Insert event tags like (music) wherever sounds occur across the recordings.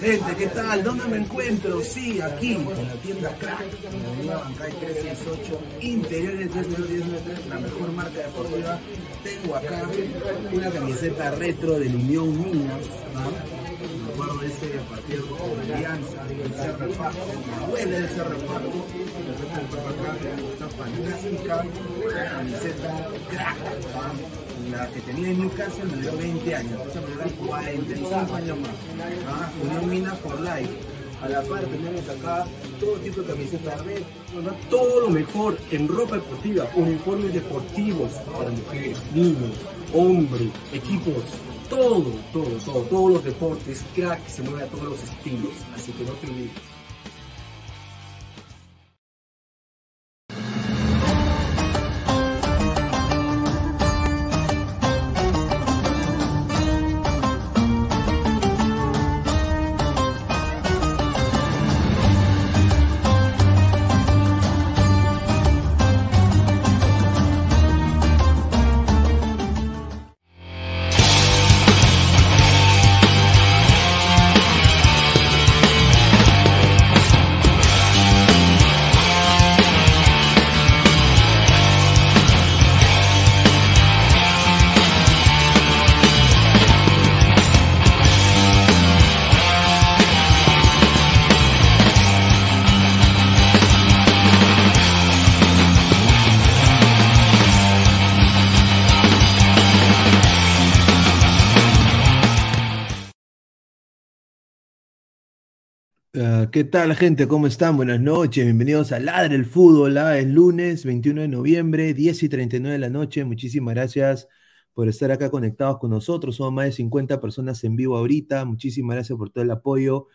Gente, ¿qué tal? ¿Dónde me encuentro? Sí, aquí, en la tienda Crack, en la avenida Bancay 368, interiores 303, la mejor marca deportiva. Tengo acá una camiseta retro del Unión Minas, ¿no? Me acuerdo de ese partido con Alianza, el Cerro Paco, me duele el Cerro Paco, toca acá, esta fantástica camiseta Crack, ¿no? La que tenía en Newcastle me dio 20 años, entonces me da 45 años más. ¿ah? Unión Minas for Life. A la par tenemos acá todo tipo de camisetas red, todo lo mejor en ropa deportiva, uniformes deportivos para mujeres, niños, hombres, equipos, todo, todo, todo, todos los deportes, crack se mueve a todos los estilos, así que no te olvides. ¿Qué tal, gente? ¿Cómo están? Buenas noches. Bienvenidos a Ladre el Fútbol. ¿ah? Es lunes 21 de noviembre, 10 y 39 de la noche. Muchísimas gracias por estar acá conectados con nosotros. Somos más de 50 personas en vivo ahorita. Muchísimas gracias por todo el apoyo.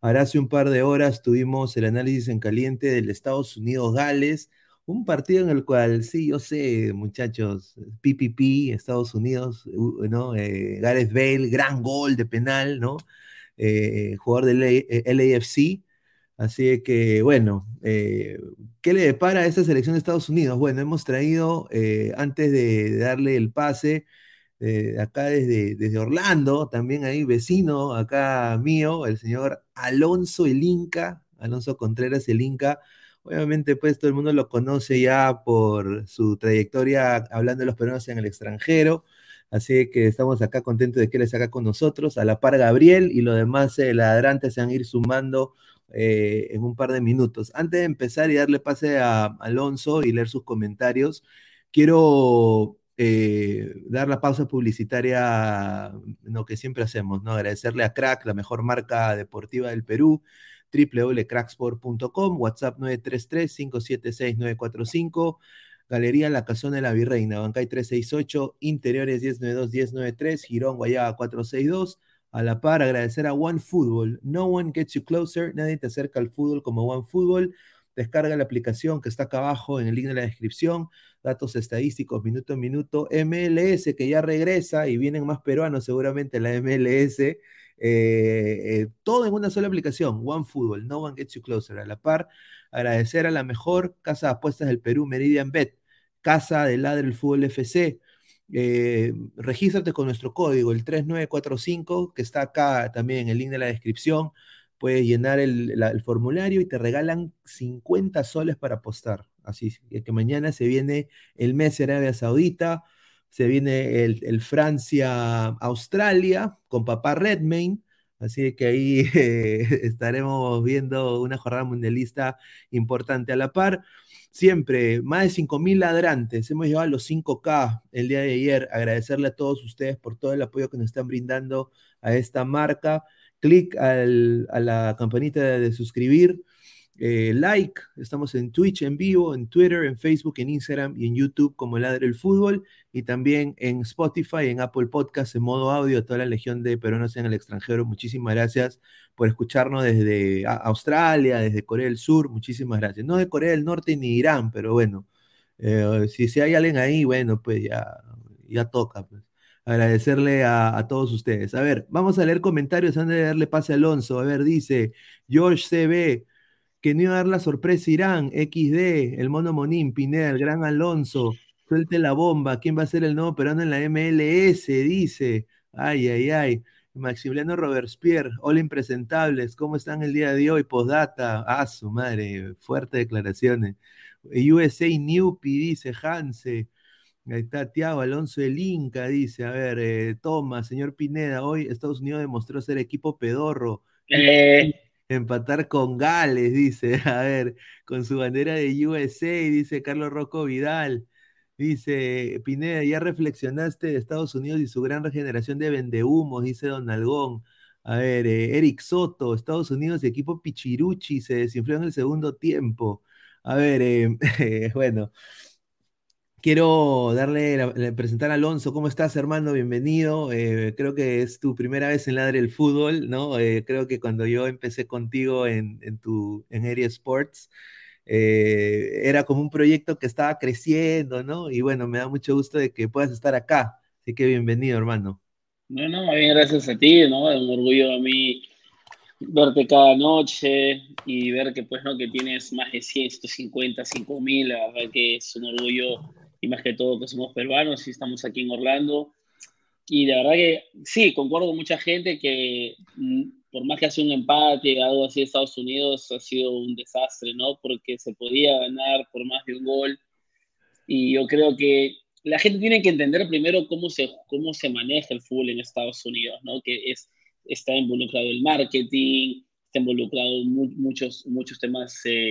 Ahora hace un par de horas tuvimos el análisis en caliente del Estados Unidos-Gales. Un partido en el cual, sí, yo sé, muchachos, PPP, Estados Unidos, ¿no? Eh, Gareth Bale, gran gol de penal, ¿no? Eh, jugador del LAFC. Así que, bueno, eh, ¿qué le depara a esta selección de Estados Unidos? Bueno, hemos traído, eh, antes de, darle el pase, acá desde, desde Orlando, también ahí vecino, acá mío, el señor Alonso el Inca, Alonso Contreras el Inca. Obviamente, pues todo el mundo lo conoce ya por su trayectoria hablando de los peruanos en el extranjero. Así que estamos acá contentos de que les haga con nosotros. A la par Gabriel y los demás eh, ladrantes se van a ir sumando eh, en un par de minutos. Antes de empezar y darle pase a Alonso y leer sus comentarios, quiero eh, dar la pausa publicitaria, lo que siempre hacemos, ¿no? Agradecerle a Crack, la mejor marca deportiva del Perú www.cracksport.com, WhatsApp 933-576-945, Galería La Casona de la Virreina, Bancay 368, Interiores 1092-1093, Girón Guayaba 462. A la par, agradecer a One Football. No one gets you closer. Nadie te acerca al fútbol como One Football. Descarga la aplicación que está acá abajo en el link de la descripción. Datos estadísticos, minuto a minuto. MLS, que ya regresa y vienen más peruanos seguramente la MLS. Eh, eh, todo en una sola aplicación. One Football. No one gets you closer. A la par, agradecer a la mejor casa de apuestas del Perú, Meridian Bet Casa de Ladre el Fútbol FC. Eh, regístrate con nuestro código, el 3945, que está acá también en el link de la descripción. Puedes llenar el, formulario y te regalan 50 soles para apostar. Así que mañana se viene el mes de Arabia Saudita, se viene el, Francia-Australia con papá Redmayne. Así que ahí (laughs) estaremos viendo una jornada mundialista importante a la par. Siempre, más de 5.000 ladrantes. Hemos llegado a los 5K el día de ayer. Agradecerle a todos ustedes por todo el apoyo que nos están brindando a esta marca. Clic a la campanita de, suscribir. Eh, like, estamos en Twitch en vivo, en Twitter, en Facebook, en Instagram y en YouTube como Ladre el Fútbol y también en Spotify, en Apple Podcast en modo audio, toda la legión de peruanos en el extranjero. Muchísimas gracias por escucharnos desde Australia, desde Corea del Sur, muchísimas gracias. No de Corea del Norte ni Irán, pero bueno, eh, si, si hay alguien ahí, bueno, pues ya, ya toca. Pues. Agradecerle a, a, todos ustedes. A ver, vamos a leer comentarios antes de darle pase a Alonso. A ver, dice George CB que no iba a dar la sorpresa Irán, XD, el mono Monín, Pineda, el gran Alonso, suelte la bomba, ¿quién va a ser el nuevo peruano en la MLS? Dice, ay, ay, ay. Maximiliano Robespierre, hola impresentables, ¿cómo están el día de hoy? Postdata, ah, su madre, fuertes declaraciones. USA Newpi, dice Hanse. Ahí está Tiago Alonso el Inca, dice, a ver, eh, toma, señor Pineda, hoy Estados Unidos demostró ser equipo pedorro. Eh, Empatar con Gales, dice. (laughs) A ver, con su bandera de USA, dice Carlos Rocco Vidal. Dice Pineda, ya reflexionaste de Estados Unidos y su gran regeneración de vendehumos, dice Don Algón. A ver, eh, Eric Soto, Estados Unidos, equipo Pichiruchi, se desinfló en el segundo tiempo. A ver, eh, (laughs) bueno, Quiero darle, presentar a Alonso. ¿Cómo estás, hermano? Bienvenido. Eh, creo que es tu primera vez en Ladre el Fútbol, ¿no? Eh, creo que cuando yo empecé contigo en, tu, en Area Sports, eh, era como un proyecto que estaba creciendo, ¿no? Y bueno, me da mucho gusto de que puedas estar acá. Así que bienvenido, hermano. No, no, bien, gracias a ti, ¿no? Es un orgullo a mí verte cada noche y ver que, pues, ¿no? Que tienes más de 150, 5 mil, la verdad que es un orgullo y más que todo que somos peruanos y estamos aquí en Orlando. Y la verdad que sí, concuerdo con mucha gente que mm, por más que hace un empate, algo así de Estados Unidos, ha sido un desastre, ¿no? Porque se podía ganar por más de un gol. Y yo creo que la gente tiene que entender primero cómo se, cómo se maneja el fútbol en Estados Unidos, ¿no? Que es, está involucrado el marketing, está involucrado muchos, muchos temas, eh,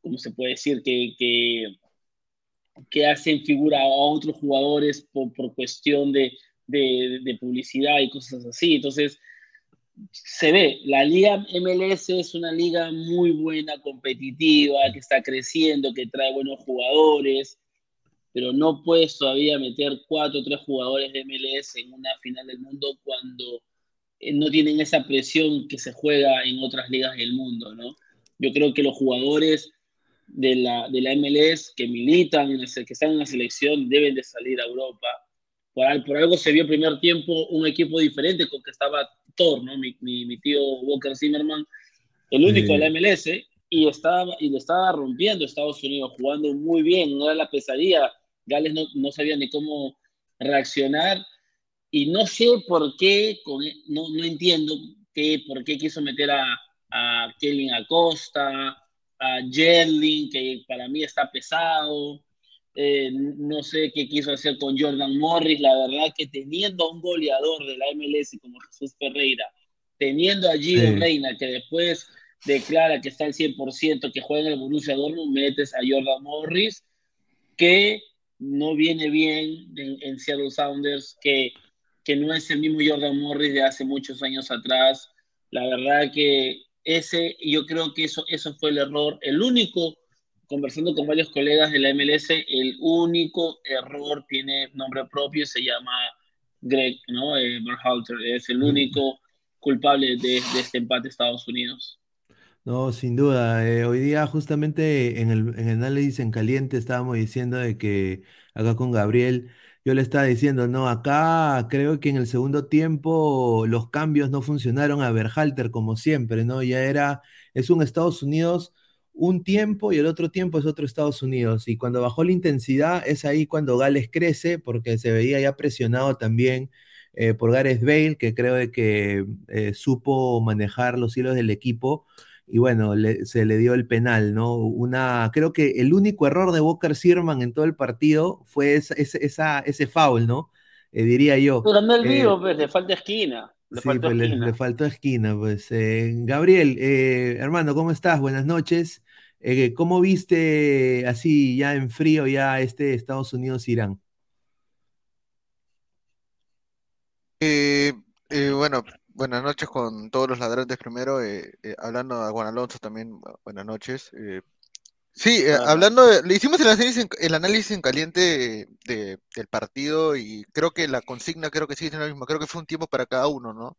¿cómo se puede decir? Que, que que hacen figura a otros jugadores por, por cuestión de, de, publicidad y cosas así. Entonces, se ve, la liga MLS es una liga muy buena, competitiva, que está creciendo, que trae buenos jugadores, pero no puedes todavía meter cuatro o tres jugadores de MLS en una final del mundo cuando eh, no tienen esa presión que se juega en otras ligas del mundo, ¿no? Yo creo que los jugadores de la, de la MLS que militan, que están en la selección, deben de salir a Europa. Por, por, algo se vio el primer tiempo un equipo diferente con que estaba Thor, ¿no? mi, mi, tío Walker Zimmerman, el único de la MLS, y, estaba, y lo estaba rompiendo Estados Unidos, jugando muy bien, no era la pesadilla. Gales no, no sabía ni cómo reaccionar. Y no sé por qué, con, no, no entiendo qué, por qué quiso meter a, a Kevin Acosta, a Jerling, que para mí está pesado. Eh, no sé qué quiso hacer con Jordan Morris. La verdad que teniendo a un goleador de la MLS como Jesús Ferreira, teniendo a Gio Reina, que después declara que está al 100%, que juega en el Borussia Dortmund, metes a Jordan Morris, que no viene bien en, en Seattle Sounders, que, que no es el mismo Jordan Morris de hace muchos años atrás. La verdad que ese, yo creo que eso, eso fue el error, el único, conversando con varios colegas de la MLS, el único error tiene nombre propio, se llama Greg, ¿no? Eh, Berhalter, es el único culpable de, este empate Estados Unidos. No, sin duda. Eh, hoy día justamente en el, en el análisis en caliente estábamos diciendo de que acá con Gabriel yo le estaba diciendo, no, acá creo que en el segundo tiempo los cambios no funcionaron a Berhalter como siempre, ¿no? Ya era, es un Estados Unidos un tiempo y el otro tiempo es otro Estados Unidos. Y cuando bajó la intensidad es ahí cuando Gales crece porque se veía ya presionado también eh, por Gareth Bale, que creo que eh, supo manejar los hilos del equipo y bueno, se le dio el penal, ¿no? Una, creo que el único error de Walker Sierman en todo el partido fue esa, esa, ese foul, ¿no? Eh, diría yo. Pero no el eh, pues, le falta esquina. Le sí, faltó pues, esquina. Le, faltó esquina, pues. Eh, Gabriel, hermano, ¿cómo estás? Buenas noches. ¿Cómo viste así ya en frío ya este Estados Unidos-Irán? bueno, buenas noches con todos los ladrantes primero, eh, eh, hablando a Juan Alonso también, buenas noches. sí, hablando, le hicimos el análisis, el análisis en caliente del partido y creo que la consigna creo que sigue siendo la misma, creo que fue un tiempo para cada uno, ¿no?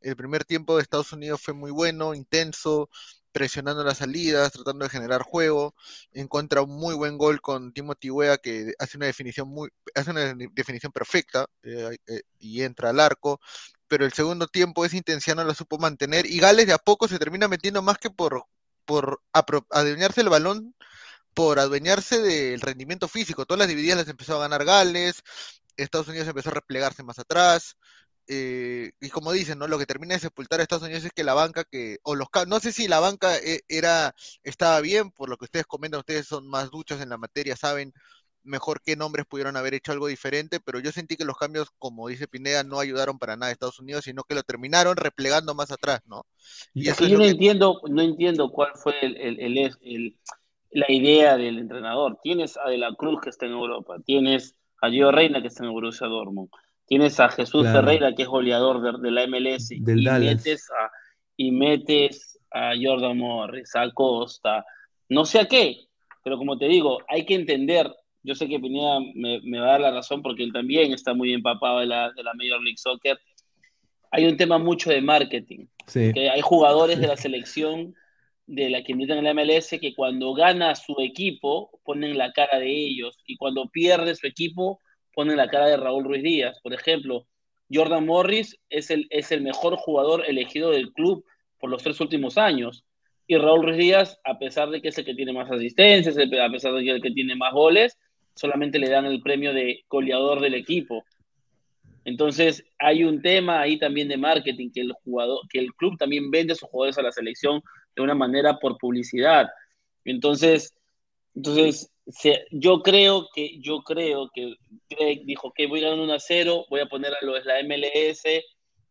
El primer tiempo de Estados Unidos fue muy bueno, intenso, presionando las salidas, tratando de generar juego, encuentra un muy buen gol con Timothy Wea que hace una definición muy, hace una definición perfecta eh, eh, y entra al arco, pero el segundo tiempo esa intención no la supo mantener y Gales de a poco se termina metiendo más que por, por adueñarse el balón, por adueñarse del rendimiento físico. Todas las divididas las empezó a ganar Gales, Estados Unidos empezó a replegarse más atrás, eh, y como dicen, ¿no? Lo que termina de sepultar a Estados Unidos es que la banca que, o los no sé si la banca eh, era, estaba bien, por lo que ustedes comentan, ustedes son más duchos en la materia, saben mejor qué nombres pudieron haber hecho algo diferente, pero yo sentí que los cambios, como dice Pineda, no ayudaron para nada a Estados Unidos, sino que lo terminaron replegando más atrás, ¿no? Y es que yo no entiendo, no entiendo cuál fue el, la idea del entrenador. Tienes a De la Cruz que está en Europa, tienes a Gio Reina que está en Borussia Dortmund Tienes a Jesús Ferreira, que es goleador de, la MLS, y, metes a, y metes a Jordan Morris, a Costa, no sé a qué, pero como te digo, hay que entender, yo sé que Pineda me, va a dar la razón porque él también está muy empapado de la, de la Major League Soccer, hay un tema mucho de marketing, que hay jugadores de la selección de la que militan en la MLS que cuando gana su equipo ponen la cara de ellos y cuando pierde su equipo ponen la cara de Raúl Ruiz Díaz. Por ejemplo, Jordan Morris es el, es el mejor jugador elegido del club por los tres últimos años. Y Raúl Ruiz Díaz, a pesar de que es el que tiene más asistencias, a pesar de que es el que tiene más goles, solamente le dan el premio de goleador del equipo. Entonces, hay un tema ahí también de marketing, que el, jugador, que el club también vende a sus jugadores a la selección de una manera por publicidad. Entonces, entonces yo creo que, yo creo que Greg dijo que voy a ganar 1 a 0, voy a poner a lo de la MLS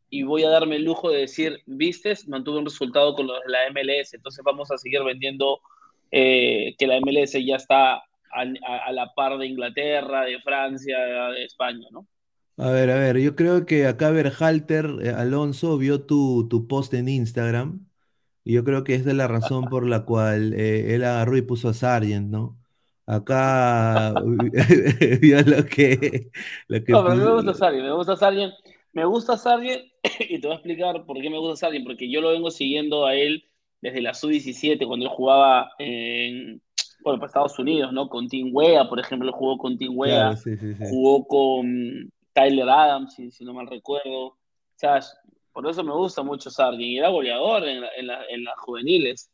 y voy a darme el lujo de decir, vistes, mantuve un resultado con los de la MLS, entonces vamos a seguir vendiendo eh, que la MLS ya está a, la par de Inglaterra, de Francia, de España, ¿no? A ver, a ver, yo creo que acá Berhalter, eh, Alonso, vio tu, tu post en Instagram y yo creo que esa es la razón por la cual eh, él agarró y puso a Sargent, ¿no? Acá (laughs) vio lo que, lo que. No, pero a me gusta Sargent, me gusta Sargent. Me gusta Sargent (clears throat) y te voy a explicar por qué me gusta Sargent, porque yo lo vengo siguiendo a él desde la sub-17, cuando él jugaba en, bueno, para Estados Unidos, ¿no? Con Tim Wea, por ejemplo, jugó con Tim Wea, jugó con Tyler Adams, si, si, no mal recuerdo. O sea, por eso me gusta mucho Sargent. Y era goleador en, en, en las juveniles.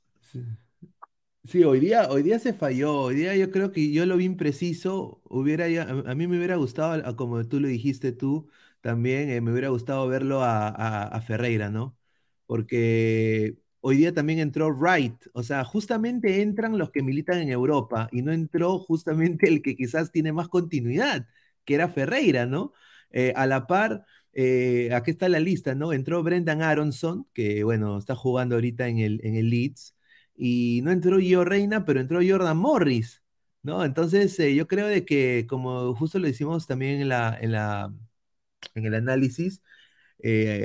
Sí. hoy día, hoy día se falló. Hoy día yo creo que yo lo vi impreciso. Hubiera a, mí me hubiera gustado, como tú lo dijiste tú, también eh, me hubiera gustado verlo a, a, Ferreira, ¿no? Porque hoy día también entró Wright. O sea, justamente entran los que militan en Europa y no entró justamente el que quizás tiene más continuidad, que era Ferreira, ¿no? Eh, a la par eh, aquí está la lista, ¿no? Entró Brendan Aronson, que bueno, está jugando ahorita en el, en el Leeds, y no entró Gio Reina, pero entró Jordan Morris, ¿no? Entonces, eh, yo creo de que, como justo lo hicimos también en, la, en, la, en el análisis,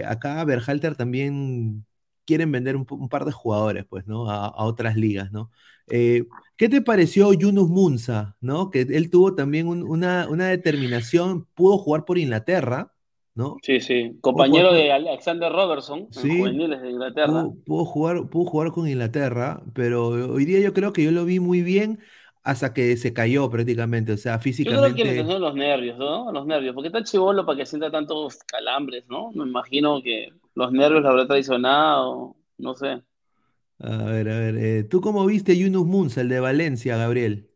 acá Berhalter también quieren vender un, par de jugadores, pues, ¿no? A, otras ligas, ¿no? ¿Qué te pareció Yunus Munza, ¿no? Que él tuvo también una, una determinación, pudo jugar por Inglaterra, ¿no? Sí, sí, compañero de Alexander Robertson, en juveniles de Inglaterra. Pudo, jugar, pudo jugar con Inglaterra, pero hoy día yo creo que yo lo vi muy bien hasta que se cayó prácticamente, o sea, físicamente. Yo creo que le los nervios, ¿no? Los nervios, porque está chivolo para que sienta tantos calambres, ¿no? Me imagino que los nervios lo habrá traicionado, no sé. A ver, a ver, eh, ¿tú cómo viste Yunus Munza, el de Valencia, Gabriel?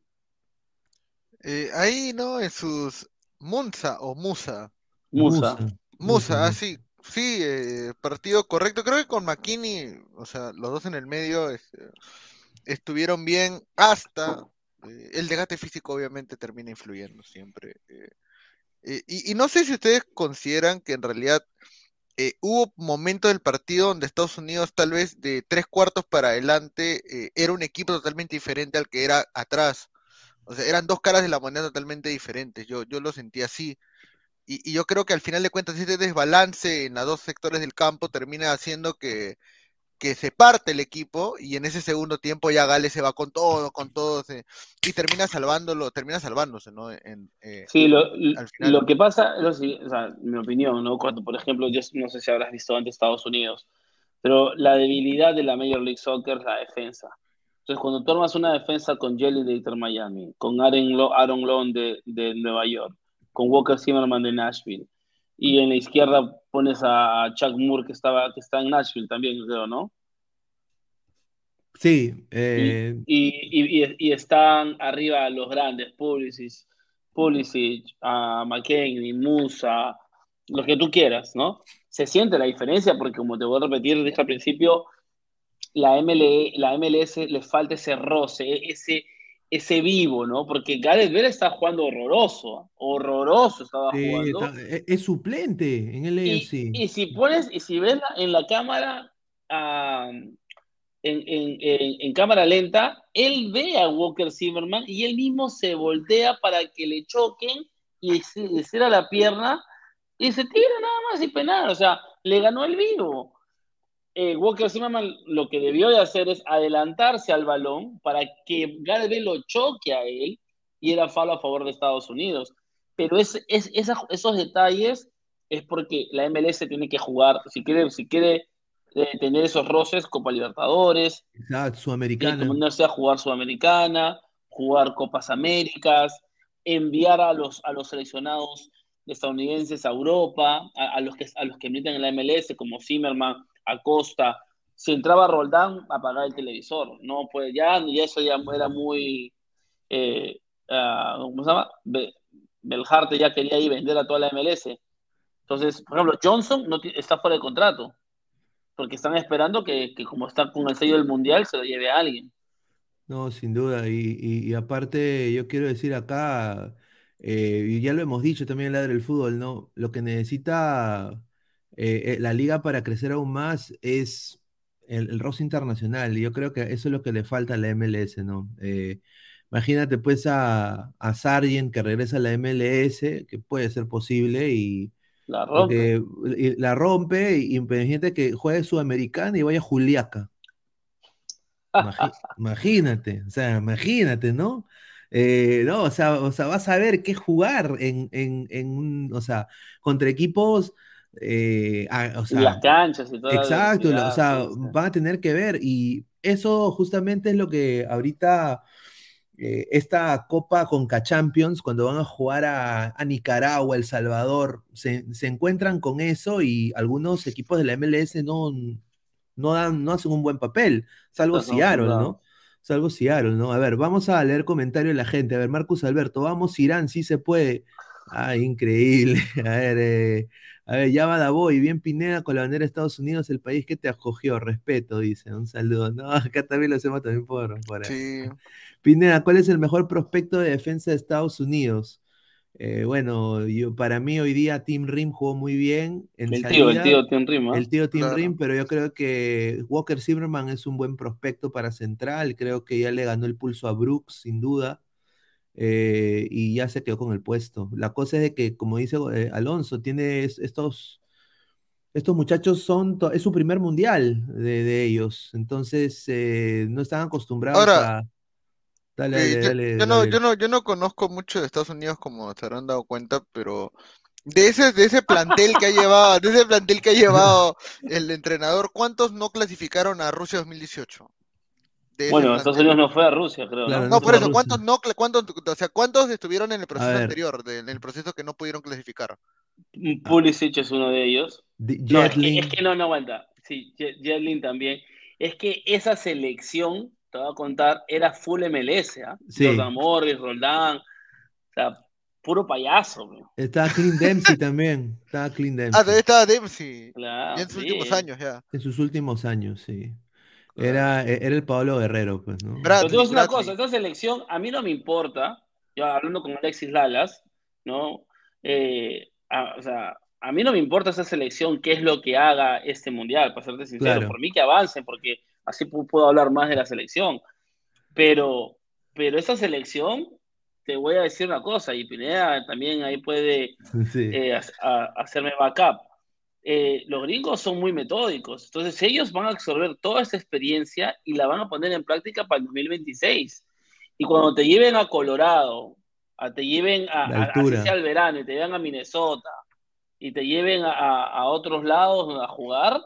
Eh, ahí, ¿no? En sus Munza o Musa, Musa. Musa, así. Ah, sí, eh, partido correcto. Creo que con McKinney, o sea, los dos en el medio este, estuvieron bien hasta eh, el desgaste físico obviamente termina influyendo siempre. Eh, y, no sé si ustedes consideran que en realidad hubo momentos del partido donde Estados Unidos tal vez de tres cuartos para adelante era un equipo totalmente diferente al que era atrás. O sea, eran dos caras de la moneda totalmente diferentes. Yo, yo lo sentí así. y, yo creo que al final de cuentas este desbalance en los dos sectores del campo termina haciendo que, que se parte el equipo y en ese segundo tiempo ya Gales se va con todo, con todo y termina salvándolo, termina salvándose, ¿no? En, eh, sí, lo, lo, que pasa, o sea, mi opinión, ¿no? Cuando, por ejemplo, yo no sé si habrás visto antes Estados Unidos, pero la debilidad de la Major League Soccer es la defensa. Entonces, cuando tú armas una defensa con Jelly de Inter Miami, con Aaron, Aaron Long de, de Nueva York, con Walker Zimmerman de Nashville. Y en la izquierda pones a Chuck Moore, que, estaba, que está en Nashville también, creo, ¿no? Sí. Eh, y, están arriba los grandes, Pulisic, Pulisic uh, McKinney, Musa, lo que tú quieras, ¿no? Se siente la diferencia porque, como te voy a repetir desde al principio, la, MLE, la MLS le falta ese roce, ese, ese vivo, ¿no? Porque Gareth Bale está jugando horroroso, horroroso estaba jugando. E, es suplente en el AFC. Y, si pones, y si ves en la cámara, en, en, cámara lenta, él ve a Walker Zimmerman y él mismo se voltea para que le choquen y le cierra la pierna y se tira nada más y penal, o sea, le ganó el vivo. Eh, Walker Zimmerman lo que debió de hacer es adelantarse al balón para que Gareth lo choque a él y era falo a favor de Estados Unidos. Pero es, es, esos detalles es porque la MLS tiene que jugar, si quiere, si quiere eh, tener esos roces, Copa Libertadores, Exacto, Sudamericana. no sea jugar Sudamericana, jugar Copas Américas, enviar a los, a los seleccionados estadounidenses a Europa, a, los que, a los que militan en la MLS, como Zimmerman, Acosta, si entraba Roldán, apagar el televisor. No, pues ya, ya eso ya era muy. Eh, uh, ¿Cómo se llama? Beljarte ya quería ir vender a toda la MLS. Entonces, por ejemplo, Johnson no está fuera de contrato. Porque están esperando que, que, como está con el sello del mundial, se lo lleve a alguien. No, sin duda. Y, y, aparte, yo quiero decir acá, eh, y ya lo hemos dicho también en la del fútbol, ¿no? Lo que necesita eh, eh, la liga para crecer aún más es el, el roce internacional. Y yo creo que eso es lo que le falta a la MLS, ¿no? Eh, imagínate pues a, a Sargent que regresa a la MLS, que puede ser posible, y la rompe. y, la rompe, y que juegue Sudamericana y vaya a Juliaca. (laughs) imagínate, o sea, imagínate, ¿no? no, o sea, o sea, vas a ver qué jugar en, en, en o sea, contra equipos eh, las canchas y todo. Exacto, o sea, van a tener que ver y eso justamente es lo que ahorita eh, esta Copa Conca Champions, cuando van a jugar a, Nicaragua, El Salvador, se, encuentran con eso y algunos equipos de la MLS no, no, dan, no hacen un buen papel, salvo Seattle, ¿no? Salvo Seattle, ¿no? A ver, vamos a leer comentarios de la gente. A ver, Marcus Alberto, vamos, Irán, sí se puede. Ah, increíble. (laughs) A ver, eh, a ver, ya va Davoy, bien Pineda con la bandera de Estados Unidos, el país que te acogió, respeto, dice, un saludo. No, (laughs) acá también lo hacemos también por, por sí. Pineda, ¿cuál es el mejor prospecto de defensa de Estados Unidos? Eh, bueno, yo, para mí hoy día Tim Rim jugó muy bien. En el, tío, el tío Tim Rim. El tío Tim Rim, pero yo creo que Walker Zimmerman es un buen prospecto para central. Creo que ya le ganó el pulso a Brooks, sin duda. Eh, y ya se quedó con el puesto. La cosa es de que, como dice eh, Alonso, tiene estos, estos muchachos son, es su primer mundial de, ellos, entonces eh, no están acostumbrados a... Dale, dale, yo, no, yo, no, yo no conozco mucho de Estados Unidos, como se habrán dado cuenta, pero de ese, de ese plantel que ha llevado, de ese plantel que ha (laughs) llevado el entrenador, ¿cuántos no clasificaron a Rusia 2018? Bueno, Estados Unidos no fue a Rusia, creo. ¿no? por eso, ¿cuántos no, cuántos, o sea, cuántos estuvieron en el proceso anterior, en el proceso que no pudieron clasificar? Mm, Pulisic es uno de ellos. no, es, que, no, no aguanta. Sí, Jetlin también. Es que esa selección, te voy a contar, era full MLS, ¿ah? Sí. Morris, Roldán, o sea, puro payaso. Bro. Estaba Clean Dempsey también. Estaba Clean ah, Dempsey. Ah, también estaba Dempsey. Claro, en sus últimos años, ya. En sus últimos años, sí. Era, e, era el Pablo Guerrero, pues, ¿no? Pero una cosa, esta selección a mí no me importa, yo hablando con Alexis Lalas, ¿no? Eh, o sea, a mí no me importa esa selección, qué es lo que haga este mundial, para serte sincero, por mí que avancen, porque así puedo hablar más de la selección. Pero, pero esa selección te voy a decir una cosa, y Pineda también ahí puede (laughs) eh, hacerme backup. Eh, los gringos son muy metódicos, entonces ellos van a absorber toda esta experiencia y la van a poner en práctica para el 2026. Y cuando te lleven a Colorado, a, te lleven a, a, al verano y te lleven a Minnesota y te lleven a, otros lados a jugar,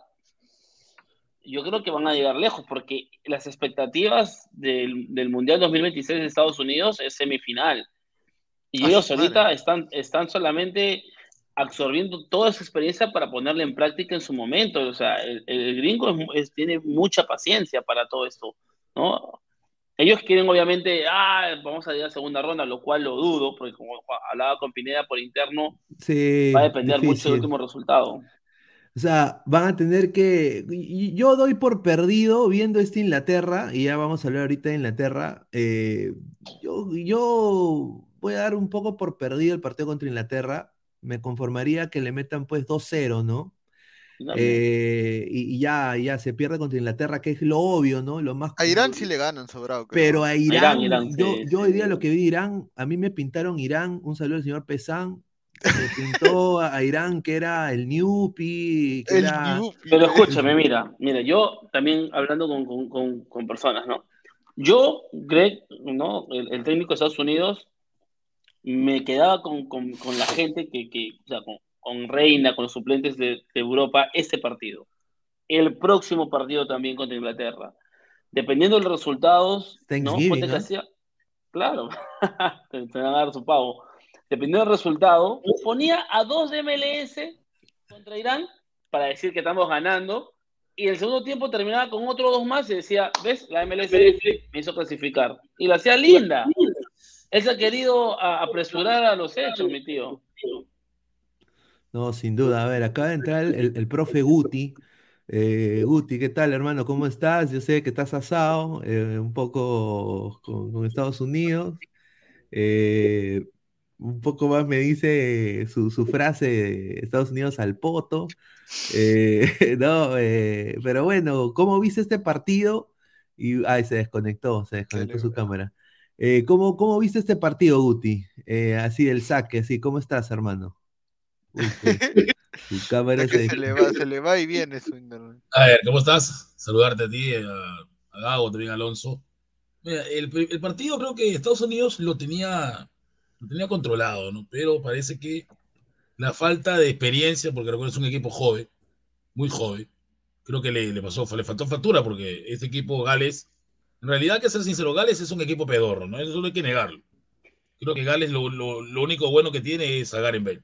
yo creo que van a llegar lejos porque las expectativas del, Mundial 2026 de Estados Unidos es semifinal. Y ellos ahorita están, están solamente absorbiendo toda esa experiencia para ponerla en práctica en su momento. O sea, el, gringo tiene mucha paciencia para todo esto, ¿no? Ellos quieren obviamente, ah, vamos a ir a segunda ronda, lo cual lo dudo, porque como hablaba con Pineda por interno, va a depender mucho del último resultado. O sea, van a tener que. Yo doy por perdido viendo esta Inglaterra, y ya vamos a hablar ahorita de Inglaterra. Eh, yo, yo voy a dar un poco por perdido el partido contra Inglaterra. Me conformaría que le metan pues 2-0, ¿no? Eh, y, ya, ya se pierde contra Inglaterra, que es lo obvio, ¿no? Lo más a Irán sí le ganan sobrado. Pero a Irán, yo, yo hoy día lo que vi de Irán, a mí me pintaron Irán, un saludo al señor Pesán, me pintó a Irán que era el Newpi. Pero escúchame, mira, mira, yo también hablando con, personas, ¿no? Yo, Greg, ¿no? El, técnico de Estados Unidos, me quedaba con, la gente que, que o sea, con, Reina, con los suplentes de, Europa, ese partido. El próximo partido también contra Inglaterra. Dependiendo de los resultados, ¿no? Claro, (laughs) te van a dar su pago dependiendo del resultado, ponía a dos de MLS contra Irán para decir que estamos ganando. Y el segundo tiempo terminaba con otro dos más y decía, ¿ves? La MLS me hizo clasificar. Y lo hacía linda. Él se ha querido apresurar a los hechos, mi tío. No, sin duda. A ver, acaba de entrar el, profe Guti. Eh, Guti, ¿qué tal, hermano? ¿Cómo estás? Yo sé que estás asado eh, un poco con, Estados Unidos. Eh, un poco más me dice su, frase de Estados Unidos al poto. Eh, (laughs) no, eh, pero bueno, ¿cómo viste este partido? Y ay, se desconectó, se desconectó su cámara. Eh, ¿cómo, ¿cómo, viste este partido, Guti? así el saque, así, ¿cómo estás, hermano? (laughs) cámara se, se, le va, se le va y viene su A ver, ¿cómo estás? Saludarte a ti, a, a Gago, también a Alonso. Mira, el, el partido creo que Estados Unidos lo tenía lo tenía controlado, ¿no? Pero parece que la falta de experiencia, porque recuerdo es un equipo joven, muy joven, creo que le, le, pasó, le faltó factura, porque este equipo Gales, en realidad, hay que ser sincero, Gales es un equipo pedorro, ¿no? Eso no hay que negarlo. Creo que Gales lo, lo, lo único bueno que tiene es a Garen Bale.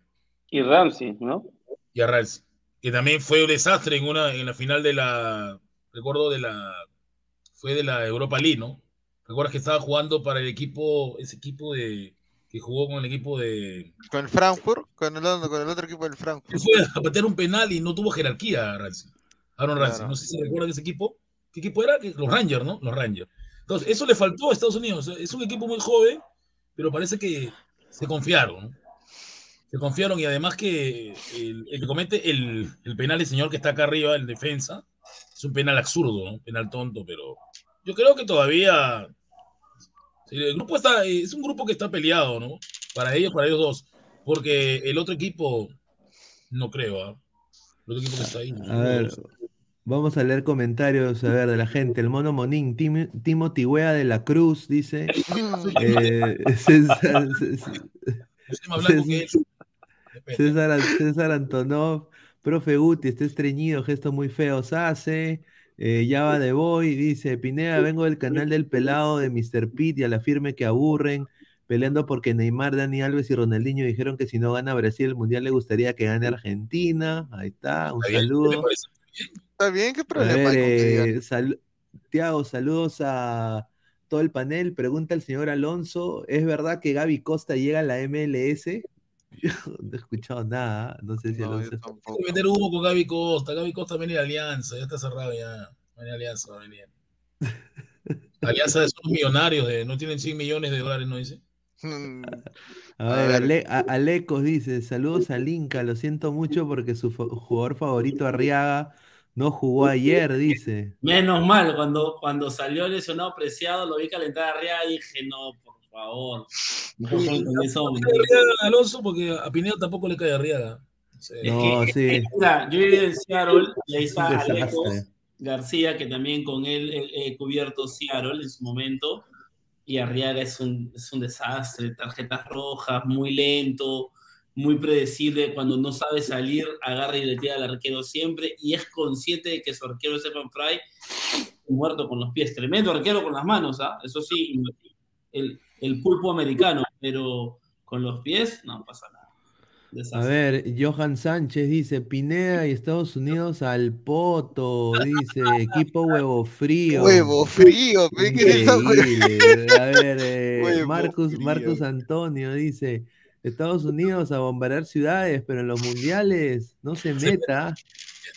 Y Ramsey, ¿no? Y a Ramsey, que también fue un desastre en, una, en la final de la, recuerdo de la, fue de la Europa League, ¿no? Recuerdas que estaba jugando para el equipo, ese equipo de, que jugó con el equipo de. Con el Frankfurt, con el, con el otro equipo del Frankfurt. fue a patear un penal y no tuvo jerarquía, Ramsey. Aaron Ramsey. No sé si recuerdan ese equipo. ¿Qué equipo era? Los Rangers, ¿no? Los Rangers. Entonces, eso le faltó a Estados Unidos. Es un equipo muy joven, pero parece que se confiaron. Se confiaron y además que el, que comete el, el penal, el señor que está acá arriba, el defensa, es un penal absurdo, ¿no? penal tonto, pero yo creo que todavía el grupo está, es un grupo que está peleado, ¿no? Para ellos, para ellos dos. Porque el otro equipo, no creo, ¿ah? El otro equipo que está ahí. a ver, vamos a leer comentarios, a ver, de la gente. El mono Monín, Tim, Timothy Wea de la Cruz, dice. eh, (laughs) César, César, César, Antonov, profe Guti, está estreñido, gesto muy feo, se hace. Eh, va de Boy dice: Pineda, vengo del canal del pelado de Mr. Pitt y a la firme que aburren, peleando porque Neymar, Dani Alves y Ronaldinho dijeron que si no gana Brasil el mundial le gustaría que gane Argentina. Ahí está, un saludo. Está bien, ¿qué problema hay eh, Tiago, saludos a todo el panel. Pregunta el señor Alonso: ¿es verdad que Gaby Costa llega a la MLS? (laughs) Yo no he escuchado nada, no sé si no, Alonso. Hay que meter humo con Gaby Costa. Gaby Costa viene a Alianza, ya está cerrado ya. Viene Alianza, va a venir. (laughs) Alianza de esos millonarios, de, no tienen 100 millones de dólares, ¿no dice? A ver, Alecos dice, saludos al Inca, lo siento mucho porque su jugador favorito Arriaga no jugó ayer, dice. Menos mal, cuando, cuando salió lesionado Preciado, lo vi calentar a Arriaga y dije, no, por favor. Alonso porque a Pineda tampoco le cae arriba. No, sí. yo viví en Seattle, le hice a Alejo García, que también con él he cubierto Seattle en su momento, y Arriaga es un, es un desastre, tarjetas rojas, muy lento, muy predecible, cuando no sabe salir, agarra y le tira al arquero siempre, y es consciente de que su arquero Stephen Fry muerto con los pies, tremendo arquero con las manos, ¿ah? eso sí, el, el pulpo americano, pero con los pies no pasa nada. A ver, Johan Sánchez dice, Pineda y Estados Unidos al poto, dice, equipo huevo frío. Huevo frío, A ver, eh, Marcus, Marcus Antonio dice, Estados Unidos a bombardear ciudades, pero en los mundiales no se (laughs) meta.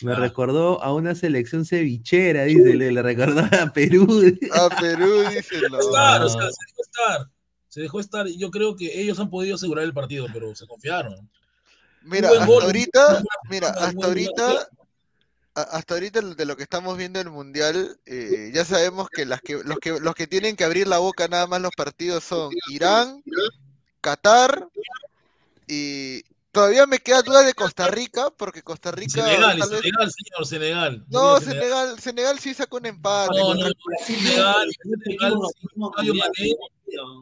Me recordó a una selección cevichera, dice, le, recordó a Perú. (laughs) A Perú, dice. se dejó estar. Se dejó estar. Y yo creo que ellos han podido asegurar el partido, pero se confiaron. Mira, hasta ahorita, mira, hasta ahorita, hasta ahorita de lo que estamos viendo en el mundial, eh, ya sabemos que, las que, los que los que tienen que abrir la boca nada más los partidos son Irán, Qatar y, Todavía me queda duda de Costa Rica, porque Costa Rica. Senegal, Senegal, señor, Senegal. No, Senegal, Senegal sí sacó un empate. No, no, Senegal, Senegal,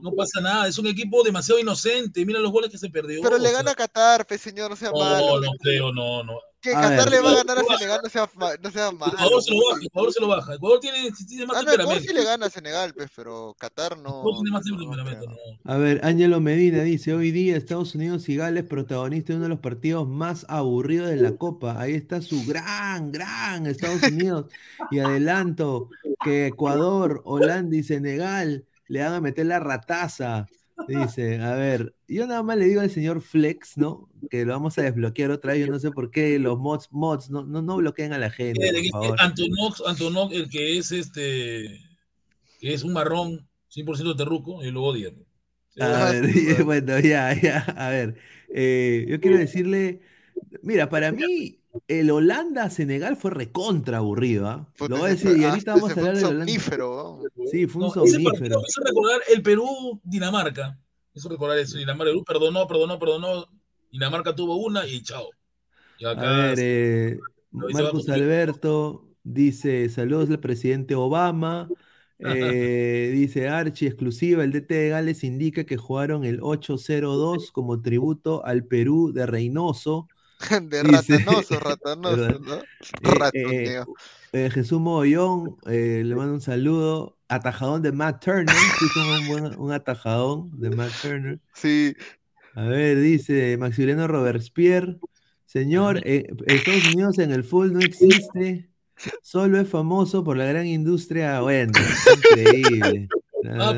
no pasa nada, es un equipo demasiado inocente. Mira los goles que se perdió. Pero le gana a Qatar, pe, señor, no sea malo. No, no creo, no, no. Que Qatar le va a ganar a Senegal, no sea, no sea malo. Ecuador se lo baja, Ecuador se lo baja. Ecuador tiene, tiene más ah, no, Ecuador sí le gana a Senegal, pues, pero Qatar no. tiene más temperamento, no. A ver, Ángelo Medina dice: Hoy día Estados Unidos y Gales protagonistas de uno de los partidos más aburridos de la Copa. Ahí está su gran, gran Estados Unidos. y adelanto que Ecuador, Holanda y Senegal le van a meter la rataza. Dice, a ver, yo nada más le digo al señor Flex, ¿no? Que lo vamos a desbloquear otra vez. Yo no sé por qué los mods, mods no, no, no bloquean a la gente. Por Antonox, Antonox, el que es este, que es un marrón 100% terruco, y lo odia. A ver, (laughs) bueno, ya, ya, a ver. Eh, yo quiero decirle, mira, para mí, el Holanda-Senegal fue recontra aburrido, ¿ah? Lo voy a decir, y ahorita vamos a hablar del Holanda. Somnífero, Sí, fue un somnífero. Eso recordar el Perú-Dinamarca. Eso recordar eso. Dinamarca, Perú perdonó, perdonó, perdonó. Dinamarca tuvo una y chao. a ver, eh, Marcos Alberto dice: Saludos al presidente Obama. Eh, (laughs) dice Archie, exclusiva, el DT de Gales indica que jugaron el 8-0-2 como tributo al Perú de Reynoso. (laughs) De ratanoso, (laughs) ratanoso, ¿no? Eh, eh, Jesús Mogollón, eh, le mando un saludo. Atajadón de Matt Turner, un, un, atajadón de Matt Turner. Sí. A ver, dice Maximiliano Robespierre. Señor, Estados Unidos en el full no existe, solo es famoso por la gran industria. Bueno, increíble. Ah,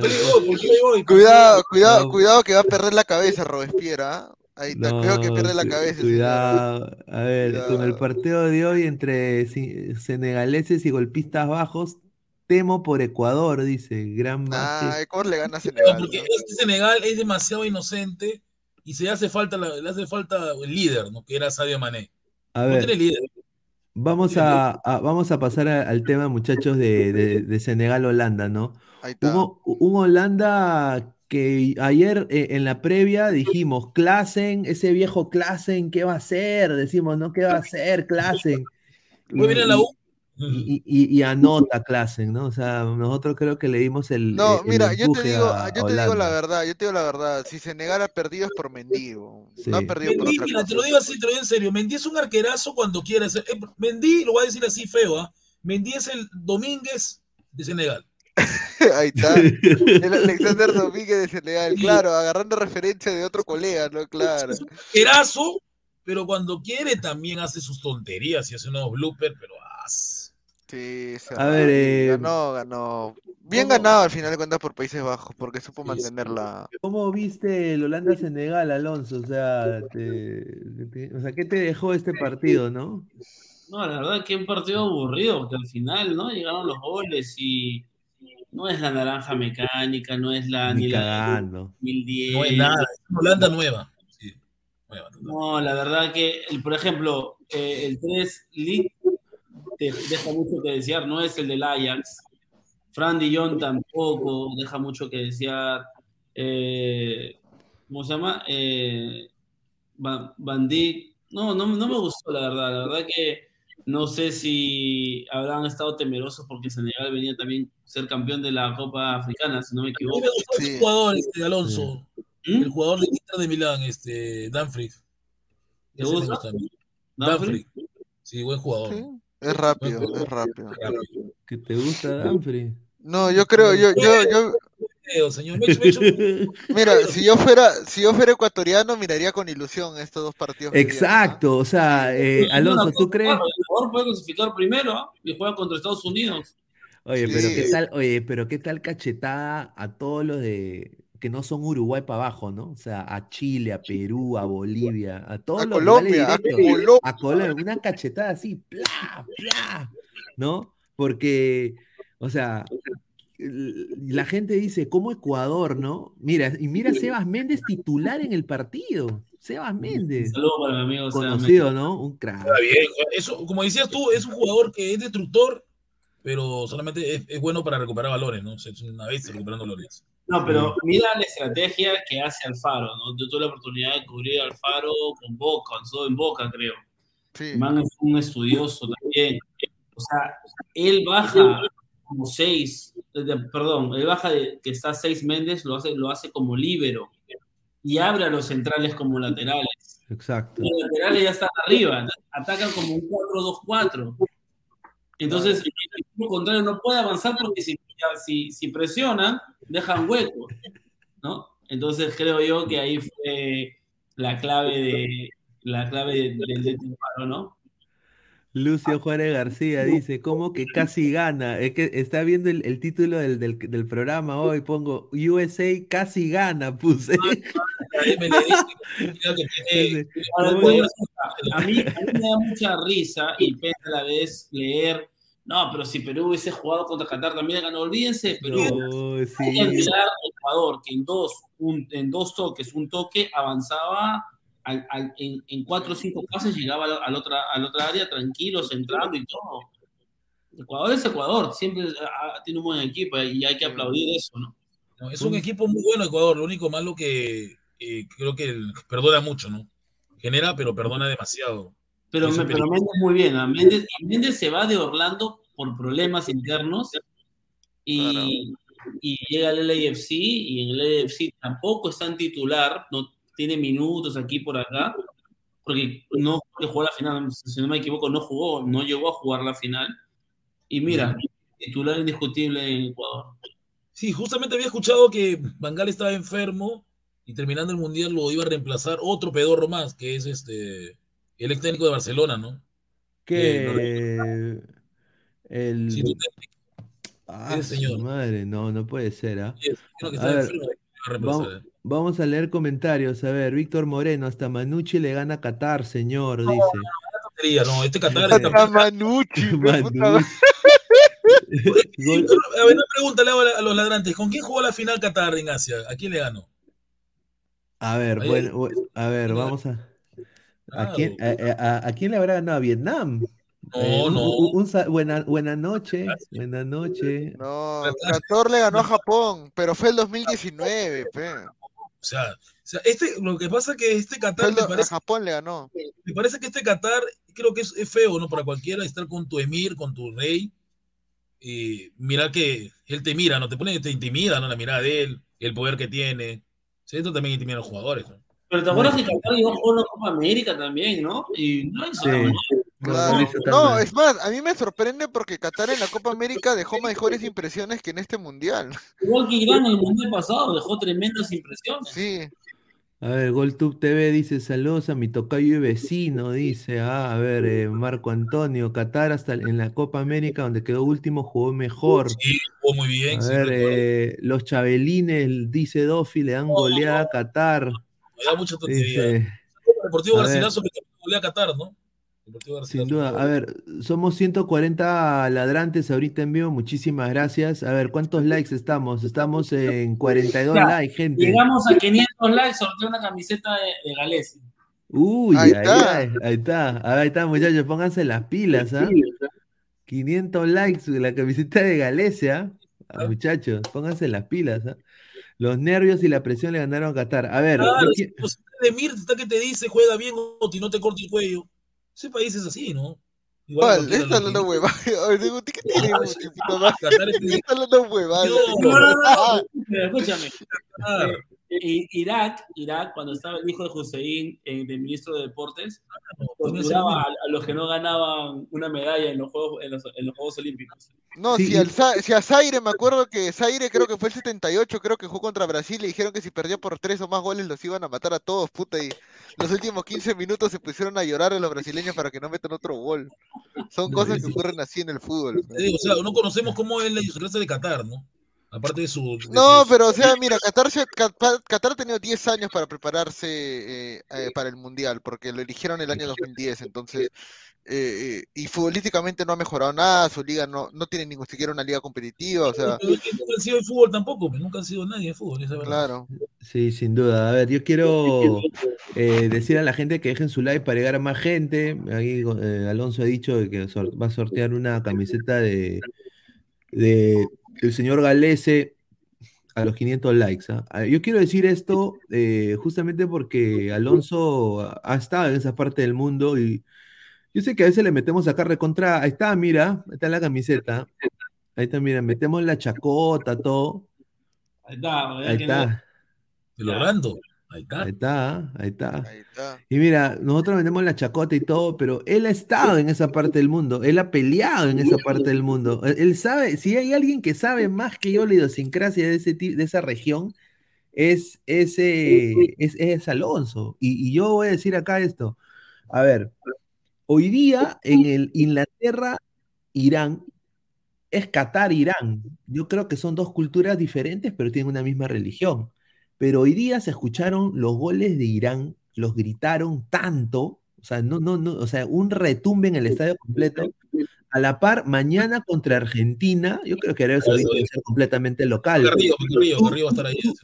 cuidado, cuidado, cuidado que va a perder la cabeza Robespierre, ¿ah? Ahí está, creo que pierde la cabeza. Cuidado. A ver, con el partido de hoy entre senegaleses y golpistas bajos, temo por Ecuador, dice. Gran Ah, Ecuador le gana a Senegal. porque este Senegal es demasiado inocente y se hace falta, le hace falta el líder, ¿no? Que era Sadio Mané. A ver. Vamos a, vamos a pasar al tema, muchachos, de, de, Senegal-Holanda, ¿no? Ahí está. un Holanda que ayer eh, en la previa dijimos, Klassen, ese viejo Klassen, ¿qué va a hacer? Decimos, ¿no? ¿Qué va a hacer Klassen? Muy bien a la U. Y, anota Klassen, ¿no? O sea, nosotros creo que le dimos el. No, mira, yo te digo, yo te digo la verdad, yo te digo la verdad. Si Senegal ha perdido es por Mendy, no ha perdido por otra mira, te lo digo así, te lo digo en serio. Mendy es un arquerazo cuando quiere ser. Eh, Mendy, lo voy a decir así feo, ¿ah? Mendy es el Domínguez de Senegal. (laughs) Ahí está. El Alexander Domínguez de Senegal, claro, agarrando referencia de otro colega, ¿no? Claro. Erazo, pero cuando quiere también hace sus tonterías y hace unos bloopers, pero haz. Sí, a ver, eh... ganó, ganó. Bien ganado al final de cuentas por Países Bajos, porque supo mantenerla. ¿Cómo viste el Holanda-Senegal, Alonso? O sea, o sea, ¿qué te dejó este partido, no? No, la verdad que un partido aburrido, porque al final, ¿no? Llegaron los goles y no es la naranja mecánica, no es la ni, la 2010. No es nada, es Holanda nueva. no, la verdad que, por ejemplo, eh, el 3 League te deja mucho que desear, no es el del Ajax. Fran John tampoco deja mucho que desear. eh, ¿cómo se llama? Eh, Bandit. No, no, no me gustó, la verdad. La verdad que no sé si habrán estado temerosos porque Senegal venía también a ser campeón de la Copa Africana, si no me equivoco. me gustó el jugador, este, Alonso. ¿Mm? El jugador de Inter de Milán, este, Danfrey. ¿Te gusta? Danfrey. Sí, buen jugador. Es rápido, es rápido. ¿Qué te gusta, Danfrey? No, yo creo, yo, yo, yo, (laughs) Mira, si yo fuera, si yo fuera ecuatoriano, miraría con ilusión estos dos partidos. Exacto, o sea, eh, Alonso, ¿tú crees? Puede clasificar primero y juega contra Estados Unidos. Oye, pero qué tal, oye, pero qué tal cachetada a todos los de que no son Uruguay para abajo, ¿no? O sea, a Chile, a Perú, a Bolivia, a todos los Colombia, directos, a Colombia, una cachetada así, ¡plá, plá! ¿no? Porque, o sea, la gente dice, ¿cómo Ecuador, no? Mira, y mira Sebas Méndez titular en el partido. Sebas Méndez. Saludos para mi amigo Conocido, ¿no? Un crack. Está bien. Eso, como decías tú, es un jugador que es destructor, pero solamente es, bueno para recuperar valores, ¿no? Es una vez recuperando valores. No, pero mira la estrategia que hace Alfaro, ¿no? Yo tuve la oportunidad de cubrir a Alfaro con Boca, todo en Boca, creo. Sí. Man es un estudioso también. O sea, él baja como seis, perdón, él baja de que está seis Méndez, lo hace, lo hace como líbero y abre a los centrales como laterales. Exacto. Los laterales ya están arriba, atacan como un 4-2-4. Entonces, el equipo contrario no puede avanzar porque si, si, si presionan, dejan hueco, ¿no? Entonces creo yo que ahí fue la clave de la clave del de, ¿no? Lucio Juárez García dice, ¿cómo que casi gana? Es que está viendo el, título del, del, programa hoy, pongo USA casi gana, (laughs) puse. a, mí, me da mucha risa y pena a la vez leer, no, pero si Perú hubiese jugado contra Qatar también ganó, olvídense, sí. hay que Ecuador, que en dos, en dos toques, un toque avanzaba en, cuatro o cinco pases llegaba al, otra, al otra área tranquilo, centrando y todo. Ecuador es Ecuador, siempre tiene un buen equipo y hay que aplaudir eso, ¿no? es un equipo muy bueno Ecuador, lo único malo que creo que perdona mucho, ¿no? Genera, pero perdona demasiado. Pero, pero Méndez muy bien, Méndez, Méndez, se va de Orlando por problemas internos y, y llega al LAFC y en el LAFC tampoco está en titular, no, tiene minutos aquí por acá, porque no jugó la final, si no me equivoco, no jugó, no llegó a jugar la final. Y mira, titular indiscutible en Ecuador. Sí, justamente había escuchado que Bangal estaba enfermo y terminando el mundial lo iba a reemplazar otro pedorro más, que es este el ex técnico de Barcelona, ¿no? Que el ah, señor. madre, no, no puede ser, ¿ah? Vamos a leer comentarios. A ver, Víctor Moreno, hasta Manucci le gana a Qatar, señor, dice. No, no, este Qatar está... Manucci. (laughs) Manucci. (laughs) (laughs) a ver, una pregunta le hago a los ladrantes. ¿Con quién jugó la final Qatar en Asia? ¿A quién le ganó? A ver, bueno, a ver, vamos a. ¿A quién, a, quién le habrá ganado? ¿A Vietnam? No, eh, no. Un, buena, buena noche. Buena noche. No, Qatar le ganó a Japón, pero fue el 2019, pe. O sea, este, lo que pasa es que este Qatar. Me parece, Japón le ganó. Me parece que este Qatar, creo que es, feo, ¿no? Para cualquiera estar con tu emir, con tu rey. Y mira que él te mira, ¿no? Te pone, te intimida, ¿no? La mirada de él, el poder que tiene. Esto también intimida a los jugadores, ¿no? Pero te acuerdas que Qatar llegó a la Copa América también, ¿no? Y no No, es más, a mí me sorprende porque Qatar en la Copa América dejó (laughs) mejores impresiones que en este mundial. Igual que Irán en el (laughs) mundial pasado dejó tremendas impresiones. Sí. A ver, GolTube TV dice saludos a mi tocayo y vecino, dice. Ah, a ver, eh, Marco Antonio, Qatar hasta en la Copa América, donde quedó último, jugó mejor. Sí, jugó muy bien. A ver, eh, los chabelines, dice Dofi, le dan goleada a Qatar. Me da mucha tontería. Deportivo Garcilaso que golea a Qatar, ¿no? Sin duda. A ver, somos 140 ladrantes ahorita en vivo. Muchísimas gracias. A ver, ¿cuántos likes estamos? Estamos en 42 likes, gente. Llegamos a 500 likes, sorteo una camiseta de, de Uy, ahí, está. Ahí, está. ahí está, muchachos, pónganse las pilas, ¿ah? 500 likes la camiseta de Galecia. Ah, muchachos, pónganse las pilas, ¿ah? Los nervios y la presión le ganaron a Qatar. A ver. Claro, de está que te dice juega bien o no te corte el cuello. Ese país es así, ¿no? Igual, está hablando hueva. ¿Qué tiene? Está hablando hueva. Escúchame. Irak, Irak, cuando estaba el hijo de Hussein, eh, del ministro de Deportes, torturaba a, los que no ganaban una medalla en los Juegos, en los, en los juegos Olímpicos. No, si, al, si, a Zaire, me acuerdo que Zaire creo que fue el 78, creo que jugó contra Brasil, le dijeron que si perdía por tres o más goles los iban a matar a todos, puta, y los últimos 15 minutos se pusieron a llorar a los brasileños para que no metan otro gol. Son cosas que ocurren así en el fútbol. o sea, no conocemos cómo es la idiosincrasia de Qatar, ¿no? Aparte de su. no, pero o sea, (laughs) mira, Qatar, Qatar, ha tenido 10 años para prepararse eh, eh, para el Mundial, porque lo eligieron el año 2010, entonces. Eh, y futbolísticamente no ha mejorado nada, su liga no, no tiene ni siquiera una liga competitiva, o sea... nunca han sido el fútbol tampoco, nunca han sido nadie en fútbol, esa verdad. Claro. Sí, sin duda. A ver, yo quiero decir a la gente que dejen su like para llegar a más gente. Ahí Alonso ha dicho que va a sortear una camiseta de, de el señor Galese a los 500 likes. ¿ah? Yo quiero decir esto eh, justamente porque Alonso ha estado en esa parte del mundo y yo sé que a veces le metemos acá recontra. Ahí está, mira, ahí está la camiseta. Ahí está, mira, metemos la chacota, todo. Ahí está, ahí está. Logrando. Ahí está. Ahí está, Y mira, nosotros vendemos la chacota y todo, pero él ha estado en esa parte del mundo, él ha peleado en esa parte del mundo. Él sabe, si hay alguien que sabe más que yo la idiosincrasia de, ese, de esa región, es, ese, es, es Alonso. Y, yo voy a decir acá esto. A ver, hoy día en el Inglaterra, Irán, es Qatar, Irán. Yo creo que son dos culturas diferentes, pero tienen una misma religión. Pero hoy día se escucharon los goles de Irán, los gritaron tanto, o sea, no, no, no, o sea, un retumbe en el estadio completo. A la par, mañana contra Argentina, yo creo que Arabia Saudita debe ser completamente local.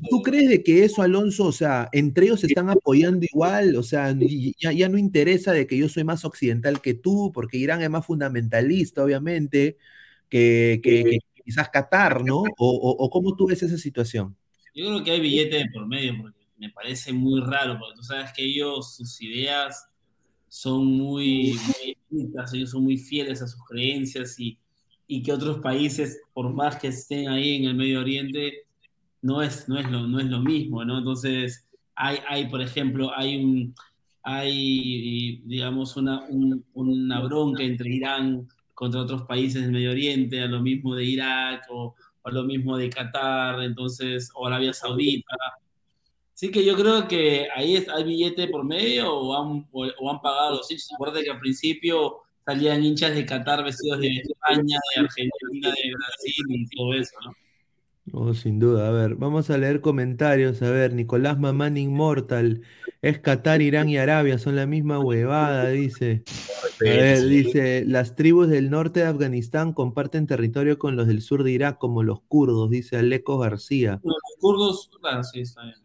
¿Tú, crees de que eso, Alonso, o sea, entre ellos se están apoyando igual? O sea, ya, ya no interesa de que yo soy más occidental que tú, porque Irán es más fundamentalista, obviamente, que, que, quizás Qatar, ¿no? O, o, ¿Cómo tú ves esa situación? Yo creo que hay billetes de por medio, porque me parece muy raro, porque tú sabes que ellos, sus ideas son muy, muy ellos son muy fieles a sus creencias y, y, que otros países, por más que estén ahí en el Medio Oriente, no es, no es, lo, no es lo mismo, ¿no? Entonces, hay, hay por ejemplo, hay un, hay, digamos, una, una bronca entre Irán contra otros países del Medio Oriente, a lo mismo de Irak o, o lo mismo de Qatar, entonces, o Arabia Saudita. Así que yo creo que ahí hay billete por medio o han, o, han pagado los hinchas. Acuérdate que al principio salían hinchas de Qatar vestidos de España, de Argentina, de Brasil y todo eso, ¿no? Oh, sin duda. A ver, vamos a leer comentarios. A ver, Nicolás Mamán Inmortal. Es Qatar, Irán y Arabia, son la misma huevada, dice. A ver, dice, las tribus del norte de Afganistán comparten territorio con los del sur de Irak, como los kurdos, dice Aleco García. Los kurdos, claro, sí, está bien.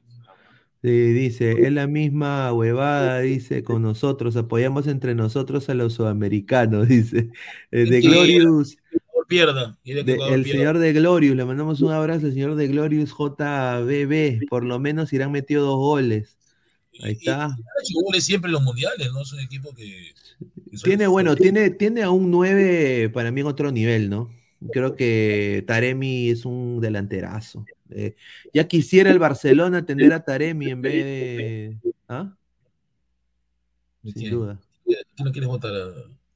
Sí, dice, es la misma huevada, dice, con nosotros, apoyamos entre nosotros a los sudamericanos, (laughs) dice. Eh, de Glorious. Pierda, el señor de Glorious, le mandamos un abrazo al señor de Glorious JBB, por lo menos Irán metió dos goles. Ahí está. Y, siempre los mundiales, ¿no? Es un equipo que. tiene, bueno, tiene, tiene a un 9 para mí en otro nivel, ¿no? Creo que Taremi es un delanterazo. Eh, ya quisiera el Barcelona tener a Taremi en vez de. ¿Ah? Sin duda. ¿Quién no quieres votar?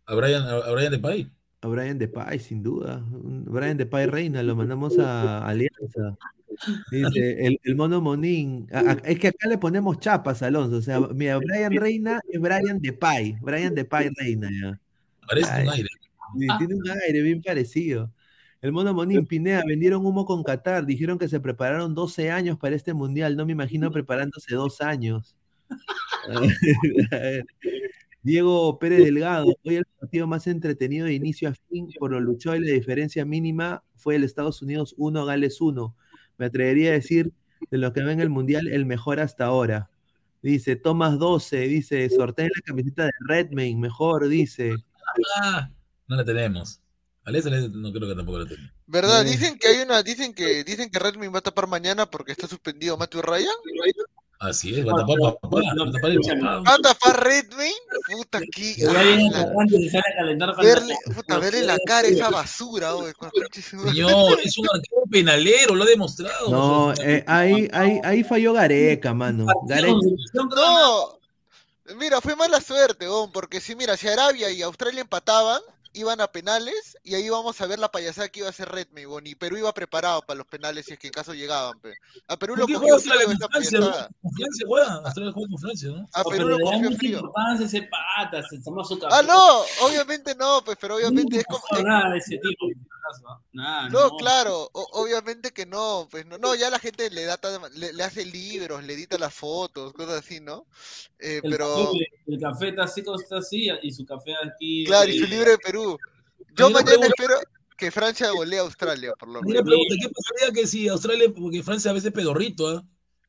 ¿A, Brian, a, Brian Depay? A Brian Depay, sin duda. Brian Depay Reina, lo mandamos a Alianza. (laughs) Dice, el, el mono Monín. es que acá le ponemos chapas, Alonso. O sea, mira, Brian Reina es Brian Depay. Brian Depay Reina, ya. Parece un aire. tiene un aire bien parecido. El mono Monín Pinea, vendieron humo con Qatar. Dijeron que se prepararon 12 años para este mundial. No me imagino preparándose dos años. (laughs) (laughs) Diego Pérez Delgado, hoy el partido más entretenido de inicio a fin por lo luchó y la diferencia mínima fue el Estados Unidos 1, Gales 1 me atrevería a decir, de lo que ven en el Mundial, el mejor hasta ahora. Dice, Tomás 12, dice, sortea la camiseta de Redmayne, mejor, dice. Ah, no la tenemos. Alex, Alex no creo que tampoco lo tenga. ¿Verdad? Dicen que hay una, dicen que, dicen que Redmi va a tapar mañana porque está suspendido Matthew Ryan. Así es, va a tapar papá, va a tapar el papá. ¿Va a tapar Redmi? Puta, aquí. Verle, puta, verle la cara esa basura. Señor, es un arquero penalero, lo ha demostrado. No, eh, ahí, ahí, ahí falló Gareca, mano. Gareca, No, mira, fue mala suerte, weón, porque si mira, si Arabia y Australia empataban, iban a penales y ahí íbamos a ver la payasada que iba a hacer Redmi, y Perú iba preparado para los penales si es que en caso llegaban, pe. A Perú ¿Por lo cogió frío con Francia? Francia juega. Australia juega con Francia, ¿no? A No, Perú lo da cogió frío. ese pata, se toma su. Ah, no, obviamente no, pues, pero obviamente es como... No nada de ese tipo. Nada, No, claro, o- obviamente que no, pues no, no, ya la gente le data, le, le hace libros, le edita las fotos, cosas así, ¿no? Eh, El, pero, café, el café está así como está así, y su café aquí. claro, y su eh, libro de Perú. Yo mañana pregunta. espero que Francia golea a Australia, por lo Una menos. pregunta, ¿qué pasaría que si Australia, porque Francia a veces es pedorrito, ¿ah?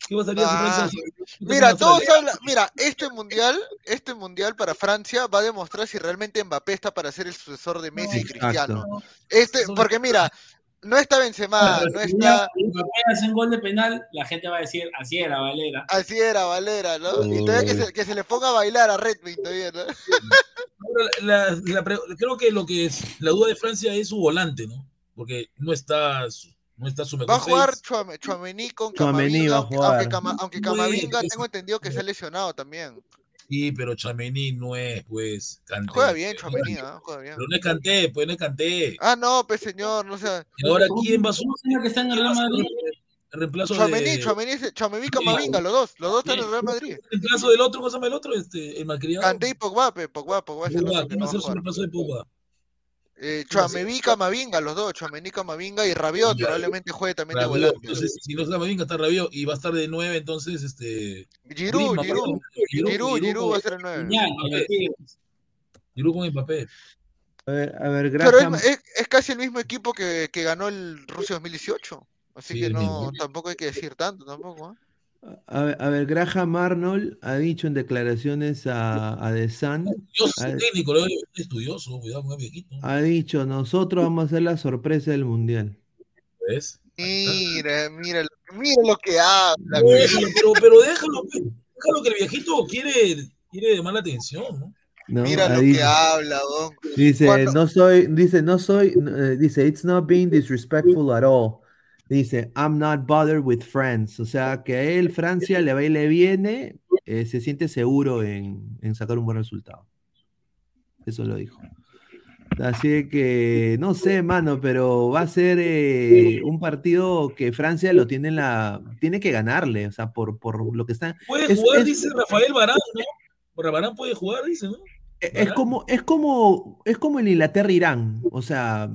¿Qué pasaría si Ah, Francia... Mira, Australia? todos hablan, mira, este mundial, este mundial para Francia va a demostrar si realmente Mbappé está para ser el sucesor de Messi y Cristiano. Exacto. Este, porque mira, no está Benzema, no si está, ya Mbappé hace un gol de penal, la gente va a decir, así era, Valera. así era Valera, ¿no? Y todavía que se, que se le ponga a bailar a Redmi todavía, ¿no? Ahora, la- la creo que lo que es la duda de Francia es su volante, ¿no? Porque no está su- no está su Va a mejor jugar Chouameni con Chouameni Camavinga, va a aunque, jugar. aunque, Cama- aunque No es, Camavinga tengo entendido que está lesionado también. Sí, pero Chamení no es, pues, Kanté. Juega bien Chouameni, ¿ah? Juega bien. Pero no es Canté, pues no es Canté. Ah, no, pues señor, no sé. Y ahora, ¿quién va a ¿Cómo su se llama que está en el Real Madrid? El reemplazo Chouameni, de Chouameni, es- Chouameni y Camavinga, los dos, los dos están en el Real Madrid. el reemplazo del otro, ¿cómo se llama el otro? Este, el malcriado. Kanté y Pogba, pe, Pogba, Pogba es el Pogba, otro que ¿Quién no va a ser su reemplazo de Pogba? Eh, y Camavinga, los dos, Chouameni, Camavinga y Rabiot Ya. probablemente juegue también de Rabiot, volante. entonces, si no está Camavinga, está Rabiot y va a estar de nueve, entonces, este... Giroud, Giroud, Giroud, Giroud, va a ser el 9. Genial, el Tigres. Giroud con Mbappé. A ver, a ver, Pero Graham. es, es- es casi el mismo equipo que, que ganó el Rusia 2018. Así Sí, que no, tampoco hay que decir tanto, tampoco. ¿ah? A ver, a ver, Graham Arnold ha dicho en declaraciones a, a The Sun, Dios, A ver. técnico, lo- estudioso, cuidado con el viejito. ha dicho, nosotros vamos a ser la sorpresa del mundial. ¿Ves? Mira, mira, lo- mira lo que habla. No, déjalo, pero, pero déjalo, pues, déjalo que el viejito quiere, quiere llamar la atención, ¿no? ¿no? Mira lo que habla, don. Dice, no soy, dice, no soy, eh, dice, it's not being disrespectful at all. Dice, I'm not bothered with friends. O sea, que a él, Francia, le va y le viene, eh, se siente seguro en, en sacar un buen resultado. Eso lo dijo. Así que, no sé, mano, pero va a ser eh, un partido que Francia lo tiene en la, tiene que ganarle, o sea, por, por lo que está. Puede Es- jugar, es- dice Rafael Barán, ¿no? Por Barán puede jugar, dice, ¿no? E- Es como, es como, es como el Inglaterra-Irán. O sea,